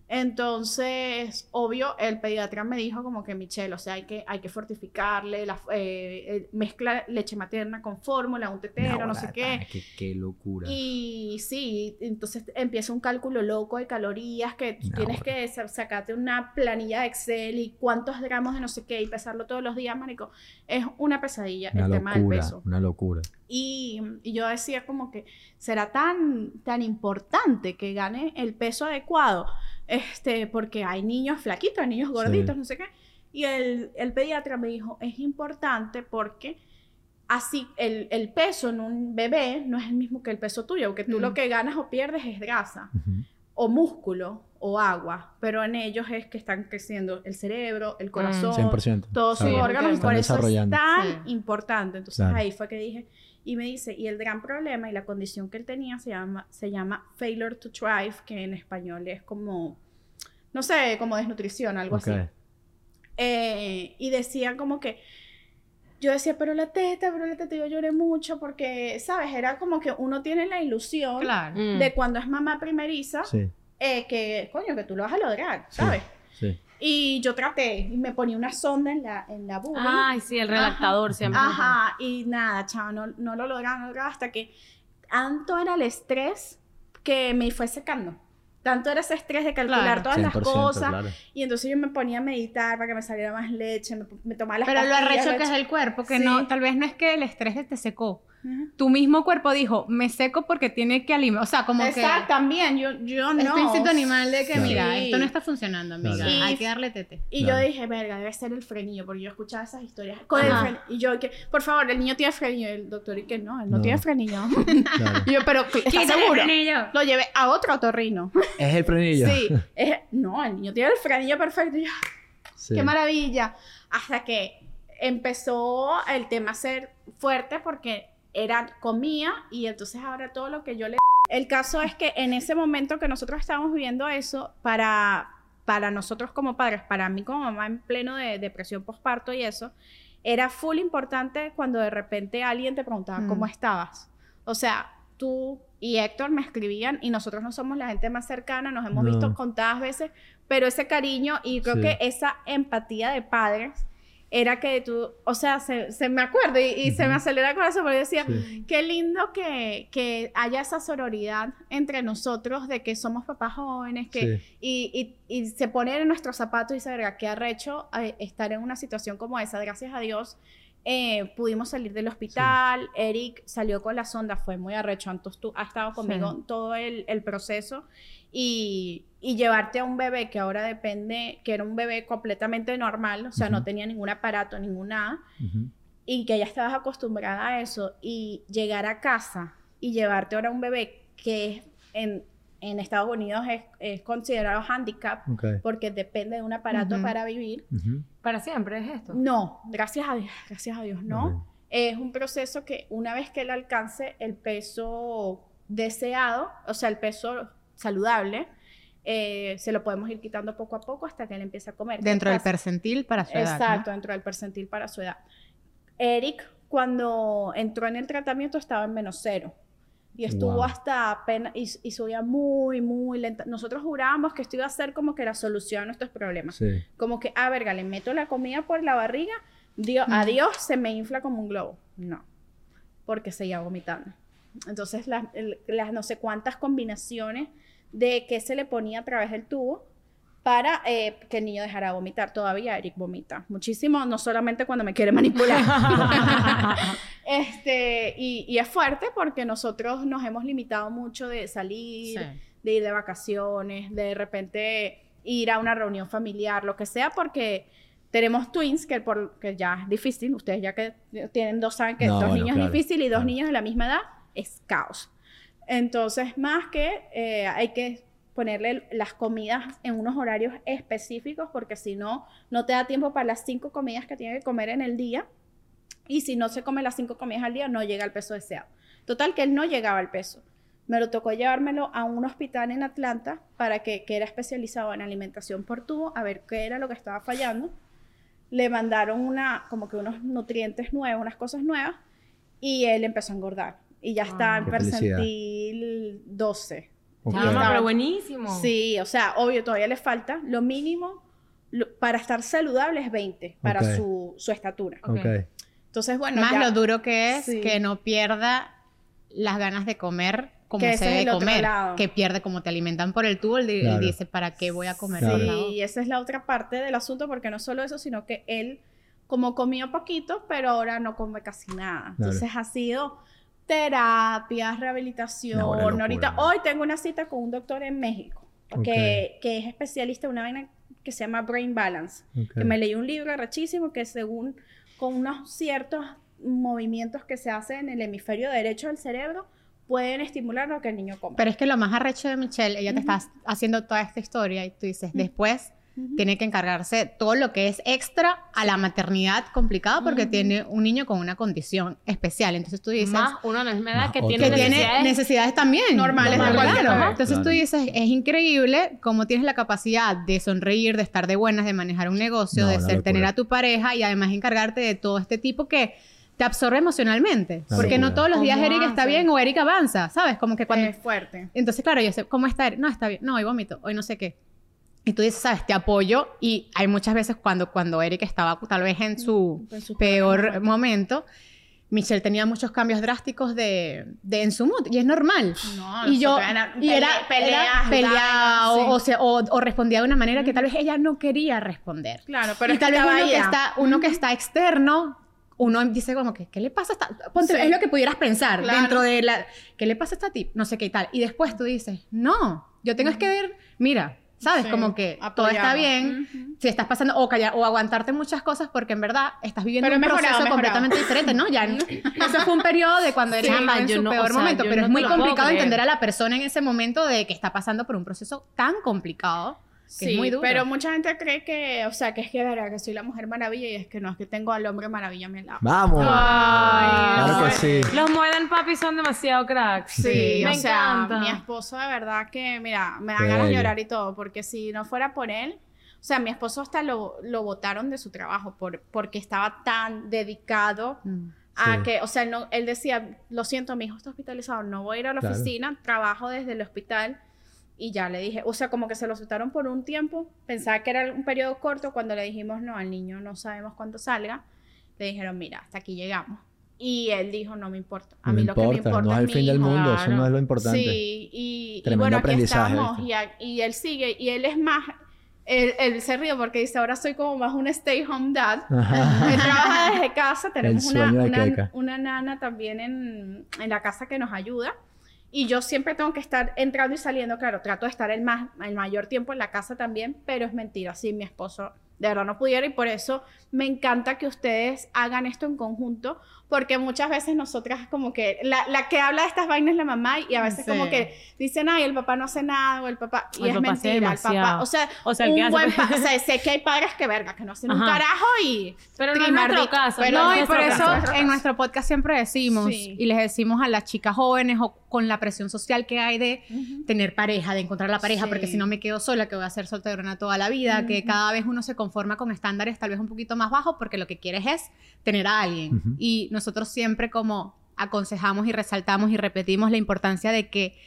S4: Entonces, obvio, el pediatra me dijo como que, Michelle, o sea, hay que, hay que fortificarle, la, eh, eh, mezcla leche materna con fórmula, un tetero, no, sé qué.
S3: qué. Qué locura.
S4: Y sí, entonces empieza un cálculo loco de calorías que
S3: No,
S4: tienes que sa- sacarte una planilla de Excel y cuántos gramos de no sé qué y pesarlo todos los días, marico. Es una pesadilla
S3: Una
S4: el tema del peso.
S3: una locura.
S4: Y, y yo decía como que será tan, tan importante que gane el peso adecuado, este, porque hay niños flaquitos, hay niños gorditos,
S3: Sí.
S4: no sé qué. Y el, el pediatra me dijo, es importante porque así el, el peso en un bebé no es el mismo que el peso tuyo, porque tú
S2: Mm.
S4: lo que ganas o pierdes es grasa. O músculo o agua, pero en ellos es que están creciendo el cerebro, el corazón,
S3: 100%.
S4: todos sus órganos por eso es
S3: desarrollando.
S4: tan
S2: Sí.
S4: importante. Entonces
S3: Claro.
S4: ahí fue que dije, y me dice, y el gran problema y la condición que él tenía se llama, se llama failure to thrive, que en español es como, no sé, como desnutrición, algo así. Eh, y decía como que, yo decía, pero la teta, pero la teta, yo lloré mucho porque, ¿sabes? Era como que uno tiene la ilusión
S2: Claro.
S1: Mm.
S4: de cuando es mamá primeriza,
S3: Sí,
S4: eh, que, coño, que tú lo vas a lograr. ¿sabes?
S3: sí.
S4: Y yo traté y me ponía una sonda en la, en la boobie.
S1: Ay, sí, el relactador siempre.
S4: Ajá, y nada, chava, no, no lo lograba, no lo lograba hasta que tanto era el estrés que me fue secando. Tanto era ese estrés de calcular
S2: Claro.
S4: todas las
S3: 100%,
S4: cosas.
S3: claro.
S4: Y entonces yo me ponía a meditar para que me saliera más leche, me, me tomaba las
S2: Pero lo arrecho que es el cuerpo, que
S4: Sí.
S2: no, tal vez no es que el estrés te secó.
S4: Ajá.
S2: Tu mismo cuerpo dijo, me seco porque tiene que alimentar. O sea, como
S4: Exacto,
S2: que
S4: también, yo, yo no.
S2: este instinto animal de que,
S3: Claro.
S2: mira, esto no está funcionando, amiga.
S3: Claro.
S4: Y-
S2: Hay que darle tete.
S4: Y
S3: Claro.
S4: yo dije, verga, debe ser el frenillo, porque yo escuchaba esas historias. Con el fren- Y yo, que, por favor, el niño tiene frenillo. Y el doctor, y que no, él no,
S3: No.
S4: tiene frenillo. [LAUGHS]
S3: Claro.
S4: y yo, pero, ¿estás seguro?
S2: frenillo.
S4: Lo llevé a otro otorrino.
S3: Es el frenillo.
S4: Sí, es- no, el niño tiene el frenillo perfecto. Y yo,
S3: Sí.
S4: ¡Qué maravilla! Hasta que empezó el tema a ser fuerte porque era comía y entonces ahora todo lo que yo le... El caso es que en ese momento que nosotros estábamos viviendo eso, para, para nosotros como padres, para mí como mamá en pleno de depresión postparto y eso, era full importante cuando de repente alguien te preguntaba
S2: Mm.
S4: cómo estabas. O sea, tú y Héctor me escribían y nosotros no somos la gente más cercana, nos hemos
S3: No.
S4: visto contadas veces, pero ese cariño y creo
S3: Sí.
S4: que esa empatía de padres era que tú, o sea, se, se me acuerda y, y se me acelera el corazón porque decía,
S3: Sí.
S4: qué lindo que, que haya esa sororidad entre nosotros de que somos papás jóvenes, que,
S3: Sí.
S4: y, y, y se ponen en nuestros zapatos y dice, verga, qué arrecho eh, estar en una situación como esa. Gracias a Dios eh, pudimos salir del hospital. Eric salió con la sonda, fue muy arrecho. Entonces tú has estado conmigo todo el, el proceso y, y llevarte a un bebé que ahora depende, que era un bebé completamente normal, o sea, no tenía ningún aparato, ninguna
S3: Ujú.
S4: y que ya estabas acostumbrada a eso y llegar a casa y llevarte ahora un bebé que es en, en Estados Unidos es, es considerado handicap porque depende de un aparato para vivir.
S1: Para siempre es esto.
S4: No, gracias a Dios, gracias a Dios, no. Es un proceso que una vez que él alcance el peso deseado, o sea, el peso saludable, eh, se lo podemos ir quitando poco a poco hasta que él empiece a comer. ¿Qué
S2: Dentro del percentil para su edad. ¿no?
S4: Exacto, dentro del percentil para su edad. Eric, cuando entró en el tratamiento, estaba en menos cero. Y estuvo
S3: Wow.
S4: hasta apenas, y, y subía muy, muy lenta. Nosotros jurábamos que esto iba a ser como que la solución a nuestros problemas.
S3: Sí.
S4: Como que, ah, verga, le meto la comida por la barriga, Dios,
S2: Mm.
S4: adiós, se me infla como un globo. No, porque seguía vomitando. Entonces, las, las no sé cuántas combinaciones de qué se le ponía a través del tubo para eh, que el niño dejara de vomitar. Todavía Eric vomita muchísimo, no solamente cuando me quiere manipular. [LAUGHS] [LAUGHS] este, y, y es fuerte porque nosotros nos hemos limitado mucho de salir,
S2: Sí.
S4: de ir de vacaciones, de repente ir a una reunión familiar, lo que sea, porque tenemos twins, que, por, que ya es difícil, ustedes ya que tienen dos saben que
S3: No,
S4: dos
S3: bueno,
S4: niños
S3: claro,
S4: es difícil y dos
S3: claro.
S4: niños de la misma edad es caos. Entonces, más que eh, hay que ponerle las comidas en unos horarios específicos, porque si no, no te da tiempo para las cinco comidas que tiene que comer en el día. Y si no se come las cinco comidas al día, no llega al peso deseado. Total, que él no llegaba al peso. Me lo tocó llevármelo a un hospital en Atlanta para que, que era especializado en alimentación por tubo, a ver qué era lo que estaba fallando. Le mandaron una, como que unos nutrientes nuevos, unas cosas nuevas, y él empezó a engordar. Y ya está
S1: Ah,
S4: en percentil 12.
S3: Ok.
S1: Chama,
S4: Estaba-
S1: pero buenísimo.
S4: Sí, o sea, obvio, todavía le falta. Lo mínimo lo- para estar saludable es 20 para
S3: Ok.
S4: su, su estatura.
S1: Ok.
S3: Ok.
S4: Entonces, bueno,
S2: Más
S4: ya-
S2: lo duro que es
S4: Sí.
S2: que no pierda las ganas de comer como
S4: Que
S2: se
S4: es
S2: debe comer.
S4: lado.
S2: Que pierde como te alimentan por el tubo, él,
S3: Claro.
S2: dice, ¿para qué voy a comer?
S3: Claro.
S4: Sí, y esa es la otra parte del asunto, porque no solo eso, sino que él, como comió poquito, pero ahora no come casi nada. Entonces ha sido terapias, rehabilitación.
S3: No,
S4: Ahorita,
S3: ¿no?
S4: hoy tengo una cita con un doctor en México, que, que es especialista en una vaina que se llama Brain Balance.
S3: Ok.
S4: que me leí un libro rechísimo que según con unos ciertos movimientos que se hacen en el hemisferio derecho del cerebro pueden estimular lo que el niño come.
S2: Pero es que lo más arrecho de Michelle, ella te está haciendo toda esta historia y tú dices, después tiene que encargarse todo lo que es extra a la maternidad complicada porque tiene un niño con una condición especial. Entonces tú dices...
S1: Más una enfermedad
S3: Más
S1: que
S3: otra
S1: tiene
S2: que
S3: Pero
S2: tiene
S1: necesidades.
S2: necesidades también
S4: Normales de cualquier.
S2: Entonces tú dices, es increíble cómo tienes la capacidad de sonreír, de estar de buenas, de manejar un negocio,
S3: No,
S2: de ser, tener a tu pareja y además encargarte de todo este tipo que te absorbe emocionalmente. Porque no todos los días
S4: ¿Cómo
S2: Eric está bien o Eric avanza, ¿sabes? Como que cuando...
S4: Es fuerte.
S2: Entonces, claro, yo sé, ¿cómo está Eric? No, está bien. No, hoy vomito, hoy no sé qué. Y tú dices, sabes, te apoyo. Y hay muchas veces cuando, cuando Eric estaba tal vez en su
S4: En su
S2: peor
S4: peor
S2: momento, Michelle tenía muchos cambios drásticos de, de en su mood. Y es normal.
S4: No,
S2: y yo,
S4: era
S2: y era,
S4: pele-
S2: era
S4: peleas,
S2: pelea, o, o, o- o respondía de una manera que tal vez ella no quería responder.
S4: Claro, pero
S2: y tal vez uno, que está, uno que está externo, uno dice como que, ¿qué le pasa a esta? Ponte,
S4: Sí.
S2: Es lo que pudieras pensar
S4: Claro.
S2: dentro de la... ¿Qué le pasa a esta tip? No sé qué y tal. Y después tú dices, no, yo tengo que ver, mira, ¿sabes?
S4: Sí,
S2: como que todo está bien. Si estás pasando o callar o aguantarte muchas cosas porque en verdad estás viviendo
S4: Pero
S2: un
S4: mejorado,
S2: proceso
S4: mejorado.
S2: completamente diferente, ¿no? Ya [LAUGHS] eso fue un periodo de cuando eres
S1: Chama,
S2: en
S1: yo
S2: su
S1: no-
S2: peor
S1: o sea,
S2: momento, pero
S1: no
S2: es muy complicado entender a la persona en ese momento de que está pasando por un proceso tan complicado que
S4: Sí,
S2: es muy duro.
S4: pero mucha gente cree que, o sea, que es que verá que soy la mujer maravilla y es que no, es que tengo al hombre maravilla a mi lado.
S3: Vamos.
S1: Ay,
S3: claro que
S4: ay.
S3: sí.
S1: Los Modern Papi son demasiado cracks.
S4: Sí,
S1: me
S4: o sea,
S1: encanta.
S4: mi esposo de verdad que, mira, me da
S3: Qué
S4: ganas de llorar y todo, porque si no fuera por él, o sea, mi esposo hasta lo, lo botaron de su trabajo por, porque estaba tan dedicado
S2: Mm.
S4: a
S3: Sí.
S4: que, o sea, él, no- él decía, lo siento, mi hijo está hospitalizado, no voy a ir a la
S3: Claro.
S4: oficina, trabajo desde el hospital. Y ya le dije, o sea, como que se lo soltaron por un tiempo, pensaba que era un periodo corto, cuando le dijimos, no, al niño no sabemos cuándo salga, le dijeron, mira, hasta aquí llegamos. Y él dijo, no me importa, a
S3: No
S4: mí
S3: me
S4: lo que me
S3: importa,
S4: importa
S3: no es el
S4: mi
S3: fin del
S4: hijo".
S3: mundo, eso
S1: claro.
S3: no es lo importante.
S4: Sí, y, y bueno, aquí estamos, y, a- y él sigue, y él es más, él, él se ríe porque dice, ahora soy como más un stay home dad, [LAUGHS] él trabaja desde casa, tenemos una, una, una nana también en, en la casa que nos ayuda. Y yo siempre tengo que estar entrando y saliendo, claro, trato de estar el, más, el mayor tiempo en la casa también, pero es mentira, sí, mi esposo de verdad no pudiera y por eso me encanta que ustedes hagan esto en conjunto, porque muchas veces nosotras como que, la, la que habla de estas vainas es la mamá y a veces
S2: Sí.
S4: como que dicen, ay, el papá no hace nada o el papá, y
S1: El
S4: es
S1: papá
S4: mentira, el papá, o sea,
S1: O sea, el que
S4: un
S1: hace-
S4: buen pa- o sea, sé que hay padres que verga, que no hacen un carajo y...
S1: Pero no es nuestro caso.
S4: Pero
S2: no, y por
S1: caso.
S2: eso en nuestro podcast siempre decimos
S4: Sí.
S2: y les decimos a las chicas jóvenes o con la presión social que hay de tener pareja, de encontrar la pareja,
S4: Sí.
S2: porque si no me quedo sola, que voy a ser solterona toda la vida, que cada vez uno se conforma con estándares tal vez un poquito más bajos porque lo que quieres es tener a alguien. Y nosotros siempre como aconsejamos y resaltamos y repetimos la importancia de que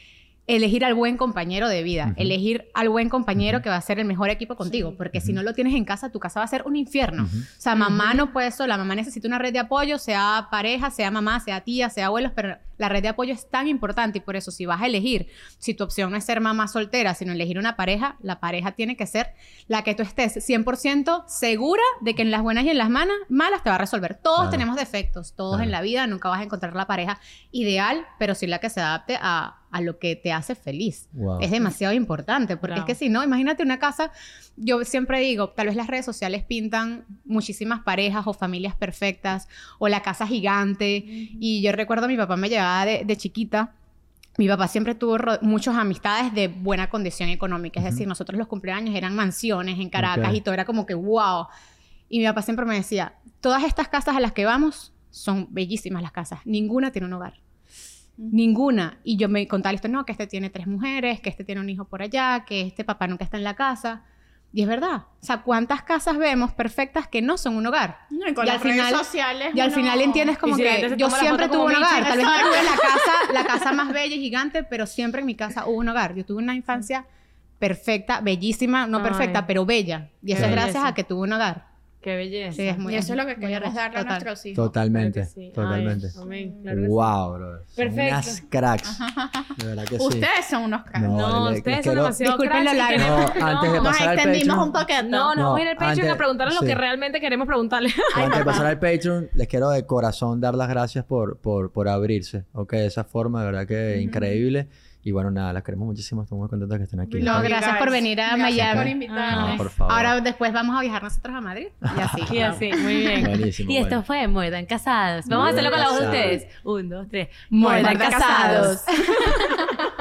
S2: elegir al buen compañero de vida, elegir al buen compañero que va a ser el mejor equipo contigo,
S4: Sí.
S2: porque si no lo tienes en casa, tu casa va a ser un infierno. O sea, mamá no puede sola, mamá necesita una red de apoyo, sea pareja, sea mamá, sea tía, sea abuelos, pero la red de apoyo es tan importante y por eso si vas a elegir, si tu opción no es ser mamá soltera, sino elegir una pareja, la pareja tiene que ser la que tú estés 100% segura de que en las buenas y en las malas, malas te va a resolver. Todos
S3: Claro.
S2: tenemos defectos, todos
S3: Claro.
S2: en la vida, nunca vas a encontrar la pareja ideal, pero sí la que se adapte a, a lo que te hace feliz.
S3: Wow.
S2: Es demasiado importante, porque es que si no, imagínate una casa, yo siempre digo, tal vez las redes sociales pintan muchísimas parejas o familias perfectas, o la casa gigante, y yo recuerdo a mi papá me llevaba de, de chiquita, mi papá siempre tuvo muchas amistades de buena condición económica, es
S3: Ujú.
S2: decir, nosotros los cumpleaños eran mansiones en Caracas y todo era como que wow. Y mi papá siempre me decía, todas estas casas a las que vamos son bellísimas las casas, ninguna tiene un hogar. Ninguna. Y yo me contaba historia, no, que este tiene tres mujeres, que este tiene un hijo por allá, que este papá nunca está en la casa. Y es verdad. O sea, ¿cuántas casas vemos perfectas que no son un hogar?
S4: No, y con
S2: Y
S4: las
S2: al
S4: redes
S2: final-
S4: sociales.
S2: Y al
S4: uno-
S2: final entiendes como
S1: si
S2: que yo siempre tuve un hogar. Tal vez no tuve la casa, la casa más bella y gigante, pero siempre en mi casa hubo un hogar. Yo tuve una infancia perfecta, bellísima, no
S1: Ay.
S2: perfecta, pero bella. Y eso es gracias a que tuve un hogar.
S1: Qué belleza.
S2: Sí, es muy
S4: Y eso es lo que queremos darle a nuestros hijos.
S3: Totalmente,
S1: sí.
S3: totalmente.
S1: Ay, amén. Claro que sí.
S3: wow, bro. Son
S1: Perfecto.
S3: unas cracks. [LAUGHS] De verdad que sí.
S4: Ustedes son unos cracks.
S3: No,
S1: No,
S3: vale,
S1: ustedes son
S3: quiero-
S1: demasiado
S2: lo
S1: cracks
S2: largo.
S3: No, antes de
S4: Nos
S3: pasar al
S4: extendimos
S3: Patreon.
S4: un poquito.
S1: No, no,
S3: No,
S1: vamos a ir al Patreon a preguntarle lo que realmente queremos preguntarle.
S3: Antes de pasar al Patreon, les quiero de corazón dar las gracias por, por, por abrirse, ¿ok? De esa forma, de verdad que increíble. Y bueno, nada, las queremos muchísimo. Estamos muy contentos de que estén aquí.
S2: No, gracias por venir a
S4: Gracias
S2: Miami.
S4: por.
S3: No, por favor.
S2: Ahora después vamos a viajar nosotros a Madrid. Y así. [LAUGHS]
S1: Y así, muy bien.
S3: Buenísimo,
S1: y esto fue Muerdan Casados. Vamos a hacerlo con la voz de ustedes. Un, dos, tres.
S2: Muerdan
S1: Muerdan Casados.
S2: casados. [LAUGHS]